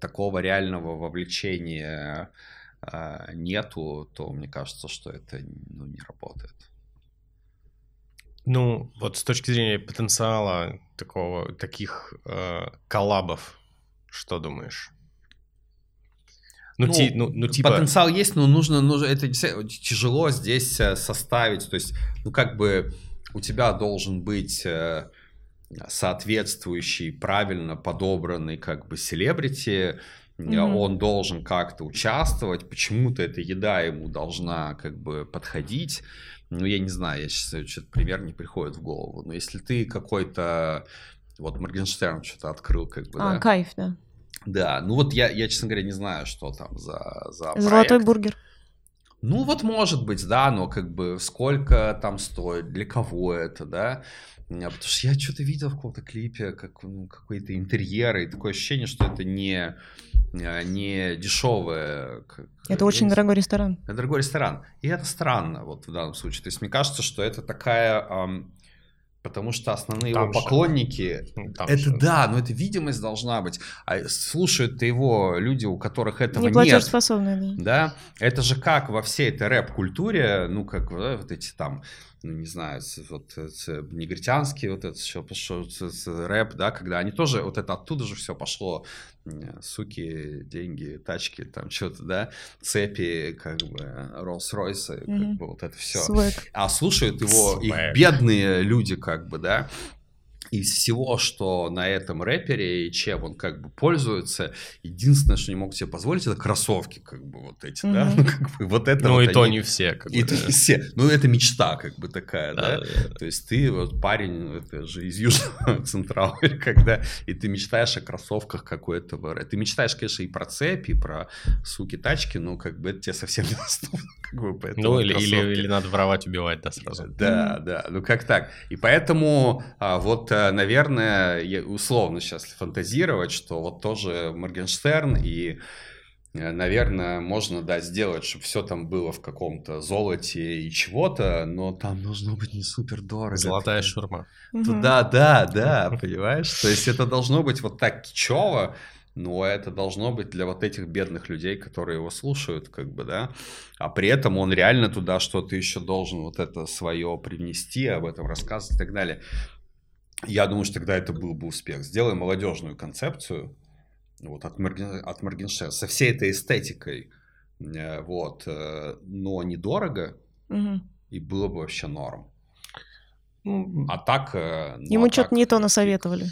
такого реального вовлечения э, нету, то мне кажется, что это ну, не работает. Ну, вот с точки зрения потенциала такого, таких э, коллабов, что думаешь? Ну, ну, ти, ну, ну, типа... Потенциал есть, но нужно, нужно это тяжело здесь э, составить. То есть, ну, как бы у тебя должен быть э, соответствующий, правильно подобранный, как бы, селебрити, mm-hmm. он должен как-то участвовать, почему-то эта еда ему должна, как бы, подходить. Ну, я не знаю, я сейчас что-то пример не приходит в голову. Но если ты какой-то, вот Моргенштерн что-то открыл, как бы, а, да? кайф, да. Да, ну вот я, я, честно говоря, не знаю, что там за, за Золотой проект. бургер. Ну вот может быть, да, но как бы сколько там стоит, для кого это, да? Потому что я что-то видел в каком-то клипе, как, ну, какой-то интерьер, и такое ощущение, что это не, а, не дешевое. Это очень не... дорогой ресторан. Это дорогой ресторан. И это странно вот в данном случае. То есть мне кажется, что это такая... Эм, Потому что основные там его же. поклонники, ну, там это же. да, но это видимость должна быть. А слушают его люди, у которых этого не нет. да. Да, это же как во всей этой рэп-культуре, ну как да, вот эти там ну, не знаю, вот негритянский вот это все пошел, рэп, да, когда они тоже, вот это оттуда же все пошло, суки, деньги, тачки, там [laughs] что-то, да, цепи, как бы, Роллс-Ройсы, mm-hmm. как бы вот это все. Swag. А слушают его Swag. их бедные люди, как бы, да, из всего, что на этом рэпере и чем он как бы пользуется, единственное, что не мог себе позволить, это кроссовки, как бы вот эти, mm-hmm. да, ну [laughs] как бы вот это. Ну вот и то не все, как и бы. И не все, ну это мечта как бы такая, да, да? да, то есть ты вот парень, это же из Южного [laughs] Централа, когда и ты мечтаешь о кроссовках какой-то, ты мечтаешь, конечно, и про цепи, и про суки тачки, но как бы это тебе совсем [laughs] недоступно, как бы, поэтому Ну или, или, или надо воровать, убивать, да, сразу. Да, да, ну как так, и поэтому а, вот наверное, условно сейчас фантазировать, что вот тоже Моргенштерн и э, Наверное, можно, да, сделать, чтобы все там было в каком-то золоте и чего-то, но там должно быть не супер дорого. Золотая шурма. Да, да, да, понимаешь? То есть это должно быть вот так кичево, но это должно быть для вот этих бедных людей, которые его слушают, как бы, да, а при этом он реально туда что-то еще должен вот это свое привнести, об этом рассказывать и так далее. Я думаю, что тогда это был бы успех. Сделай молодежную концепцию вот, от, Морген, от Моргенштерна со всей этой эстетикой, э, вот, э, но недорого, угу. и было бы вообще норм. Ну, а так... Э, ну, Ему а что-то не то насоветовали.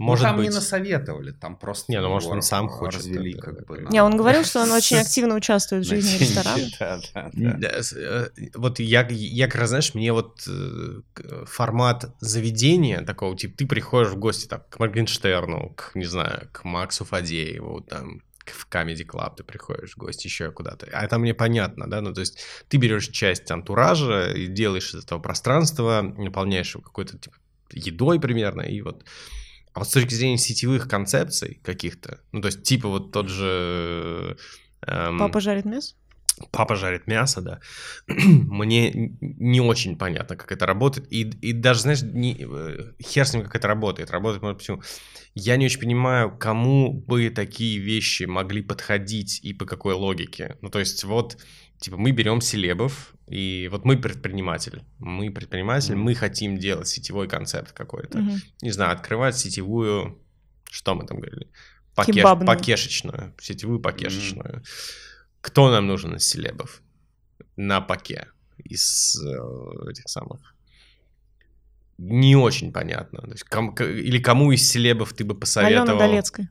Может ну, там быть. не насоветовали, там просто... Не, ну может он сам хочет. Развели, как бы, не, он говорил, что он [laughs] очень активно участвует в жизни ресторана. [laughs] Да, да, да. Э, вот я, я как раз, знаешь, мне вот э, формат заведения такого, типа, ты приходишь в гости там, к Моргенштерну, к, не знаю, к Максу Фадееву, там, в Comedy Club ты приходишь в гости еще куда-то. А это мне понятно, да, ну то есть ты берешь часть антуража и делаешь из этого пространства, наполняешь его какой-то типа едой примерно, и вот а вот с точки зрения сетевых концепций каких-то, ну, то есть, типа вот тот же... Эм, Папа жарит мясо? Папа жарит мясо, да. [clears throat] Мне не очень понятно, как это работает. И, и даже, знаешь, не, э, хер с ним, как это работает. Работает, может, почему. Я не очень понимаю, кому бы такие вещи могли подходить и по какой логике. Ну, то есть, вот типа мы берем селебов, и вот мы предприниматель, мы предприниматель, mm-hmm. мы хотим делать сетевой концепт какой-то. Mm-hmm. Не знаю, открывать сетевую, что мы там говорили, Покеш, покешечную, сетевую покешечную. Mm-hmm. Кто нам нужен из селебов на паке из э, этих самых? Не очень понятно. То есть, ком, или кому из селебов ты бы посоветовал? Алена Долецкая.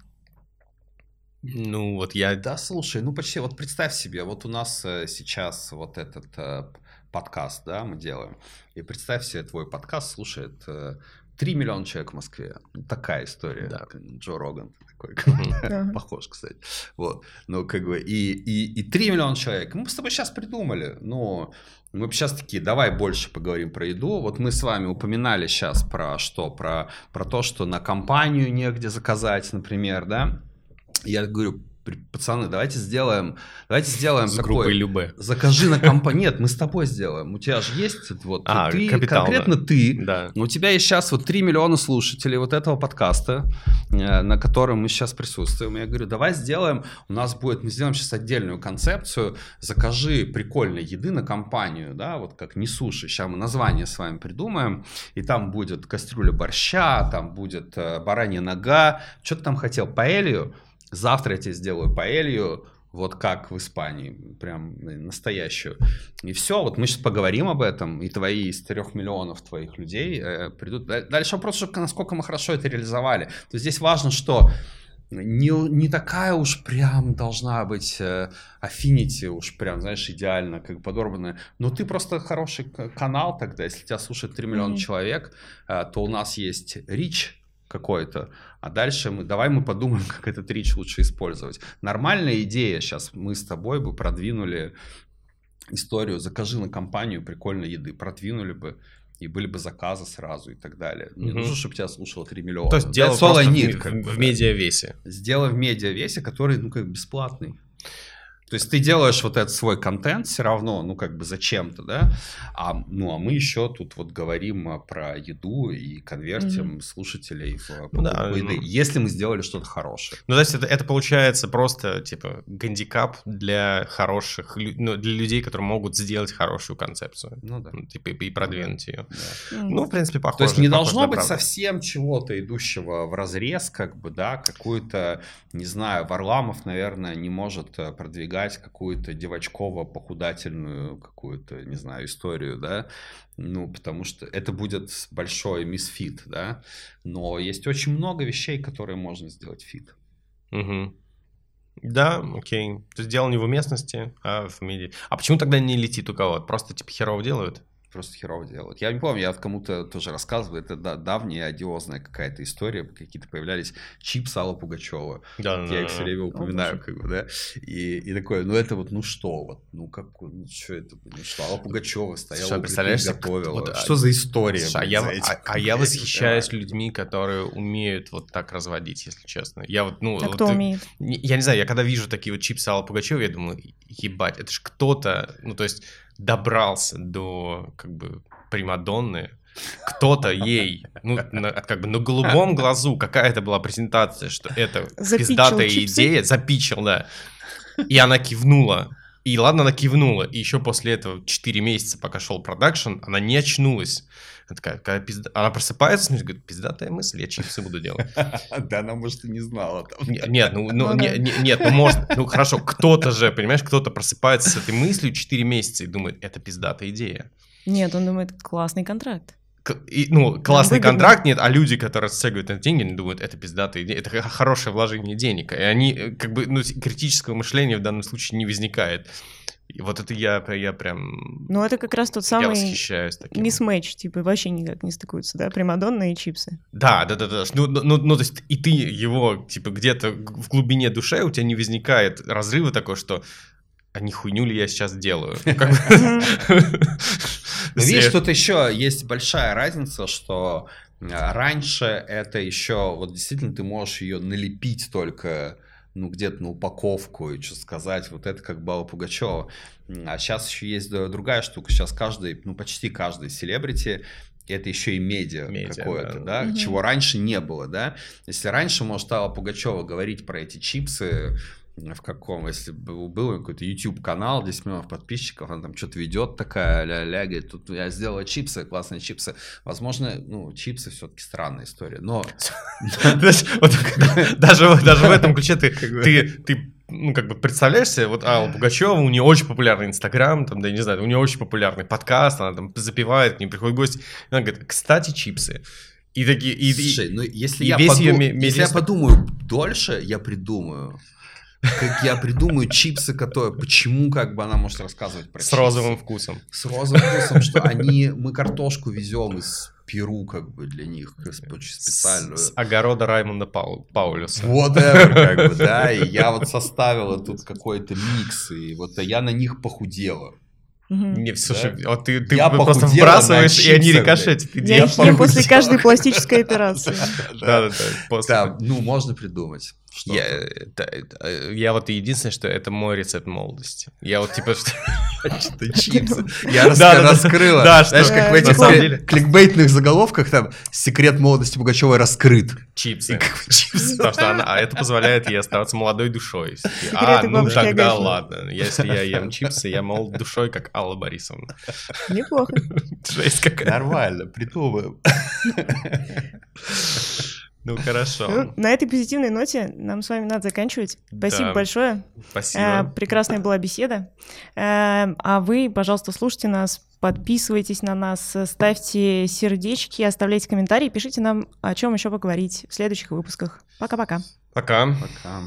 Ну, вот я... Да, слушай, ну почти, вот представь себе, вот у нас э, сейчас вот этот э, подкаст, да, мы делаем, и представь себе, твой подкаст слушает э, 3 миллиона человек в Москве. Такая история. Да. Джо Роган такой, похож, кстати. Вот, ну, как бы, и, и, и 3 миллиона человек. Мы с тобой сейчас придумали, но мы сейчас такие, давай больше поговорим про еду. Вот мы с вами упоминали сейчас про что? Про, про то, что на компанию негде заказать, например, да? Я говорю, пацаны, давайте сделаем, давайте сделаем С такой... группой Любе. Закажи на компанию. Нет, мы с тобой сделаем. У тебя же есть вот А, ты, капитал, конкретно ты. Да. У тебя есть сейчас вот 3 миллиона слушателей вот этого подкаста, э, на котором мы сейчас присутствуем. Я говорю, давай сделаем, у нас будет, мы сделаем сейчас отдельную концепцию, закажи прикольной еды на компанию, да, вот как не суши. Сейчас мы название с вами придумаем, и там будет кастрюля борща, там будет э, баранья нога. Что ты там хотел? Паэлью? Завтра я тебе сделаю паэлью, вот как в Испании, прям настоящую. И все, вот мы сейчас поговорим об этом, и твои из трех миллионов твоих людей э, придут. Дальше вопрос, насколько мы хорошо это реализовали. То есть здесь важно, что не, не такая уж прям должна быть э, Affinity, уж прям, знаешь, идеально, как подорванная. Но ты просто хороший канал тогда, если тебя слушает 3 миллиона mm-hmm. человек, э, то у нас есть Rich, какой-то, а дальше мы, давай мы подумаем, [laughs] как этот рич лучше использовать. Нормальная идея, сейчас мы с тобой бы продвинули историю, закажи на компанию прикольной еды, продвинули бы, и были бы заказы сразу и так далее. Не угу. нужно, чтобы тебя слушало 3 миллиона. То есть дело просто need, в, бы, в медиавесе. Сделай в медиавесе, который, ну, как бесплатный. То есть ты делаешь вот этот свой контент все равно, ну как бы зачем-то, да, а, ну а мы еще тут вот говорим а, про еду и конвертим mm-hmm. слушателей в ну, да, еды, ну... если мы сделали что-то хорошее. Ну то есть это, это получается просто типа гандикап для хороших, ну, для людей, которые могут сделать хорошую концепцию. Ну да. Ну, типа и продвинуть ее. Да. Mm-hmm. Ну в принципе похоже. То есть не должно быть правда. совсем чего-то идущего в разрез, как бы, да, какую-то, не знаю, Варламов, наверное, не может э, продвигать продвигать какую-то девочково-похудательную какую-то, не знаю, историю, да, ну, потому что это будет большой misfit, да, но есть очень много вещей, которые можно сделать fit. Угу. Да, окей. Есть дело не в уместности, а в медиа. А почему тогда не летит у кого-то? Просто типа херово делают? Просто херово делают. Я не помню, я кому-то тоже рассказывал, это да, давняя, одиозная какая-то история, какие-то появлялись чипсы Алла Пугачева. Да, я да, их все время упоминаю, О, как бы, да, и, и такое, ну это вот, ну что, вот, ну как, ну что это, ну что, Алла Пугачева стояла, Слушай, представляешь, готовила, вот, что за история? Слушай, а, я, а, а я восхищаюсь людьми, которые умеют вот так разводить, если честно. Я вот, ну, а вот, кто умеет? Я не знаю, я когда вижу такие вот чипсы Алла Пугачева, я думаю, ебать, это же кто-то, ну то есть добрался до как бы Примадонны, кто-то [laughs] ей, ну, на, как бы на голубом глазу какая-то была презентация, что это запичил пиздатая чипсы. идея, запичил, да. И она кивнула. И ладно, она кивнула. И еще после этого 4 месяца, пока шел продакшн, она не очнулась. Она такая, какая пизда... Она просыпается, и говорит, пиздатая мысль, я чипсы буду делать. [laughs] Да, она, может, и не знала. Нет, ну, ну, ну нет, ну, может, ну, хорошо, кто-то же, понимаешь, кто-то просыпается с этой мыслью 4 месяца и думает, это пиздатая идея. Нет, он думает, классный контракт. И, ну, классный контракт нет, а люди, которые стягивают эти деньги, они думают, это пиздатые деньги, это хорошее вложение денег. И они, э, как бы, ну, критического мышления в данном случае не возникает. И вот это я, я прям... Ну, это как раз тот самый мисс-мэч, типа, вообще никак не стыкуются, да? Примадонна и чипсы. Да, да, да, да. Ну, ну, ну, то есть и ты его, типа, где-то в глубине души у тебя не возникает разрыва такой, что а не хуйню ли я сейчас делаю? [laughs] Ну, видишь, тут еще есть большая разница, что а, раньше это еще, вот действительно ты можешь ее налепить только ну, где-то на упаковку и что сказать, вот это как Баба Пугачева. А сейчас еще есть другая штука, сейчас каждый, ну, почти каждый селебрити это еще и медиа, медиа какое-то, да, да угу. чего раньше не было, да. Если раньше, может, Алла Пугачева говорить про эти чипсы, в каком, если был, был какой-то YouTube канал, 10 миллионов подписчиков, она там что-то ведет такая, ля-ля, говорит, тут я сделала чипсы, классные чипсы. Возможно, ну, чипсы все-таки странная история, но... [laughs] [laughs] Даже в этом ключе ты [laughs] ну, как бы представляешь себе, вот Алла Пугачева, у нее очень популярный Инстаграм, там, да, не знаю, у нее очень популярный подкаст, она там запивает, к ней приходит гость, она говорит, кстати, чипсы. И такие, и, Слушай, ну если, я, поду... если я подумаю дольше, я придумаю как я придумаю чипсы, которые... Почему как бы она может рассказывать про С чипсы? розовым вкусом. С розовым вкусом, что они... Мы картошку везем из Перу как бы для них очень специальную. С, с огорода Раймонда Пау, Паулюса. Whatever, как бы, да, [laughs] и я вот составила тут какой-то микс, и вот я на них похудела. Не, слушай, да? вот ты, ты я просто вбрасываешь, и они рикошетят. Я их ем после каждой пластической операции. [laughs] Да, да, да. Да, ну, можно придумать. Что Я, это? это- это- я вот единственное, что это мой рецепт молодости. Я вот типа... что- Что-то чипсы. Я раскрыла. Да, Знаешь, как в этих кликбейтных заголовках там «Секрет молодости Пугачевой раскрыт». Чипсы. Потому что она, а это позволяет ей оставаться молодой душой. А, ну тогда ладно. Если я ем чипсы, я молод душой, как Алла Борисовна. Неплохо. [laughs] Жесть какая. Нормально, придумаем. [laughs] Ну хорошо. Ну, на этой позитивной ноте нам с вами надо заканчивать. Спасибо Да. большое. Э, Спасибо. Прекрасная была беседа. Э, А вы, пожалуйста, слушайте нас, подписывайтесь на нас, ставьте сердечки, оставляйте комментарии, пишите нам, о чем еще поговорить в следующих выпусках. Пока-пока. Пока. Пока.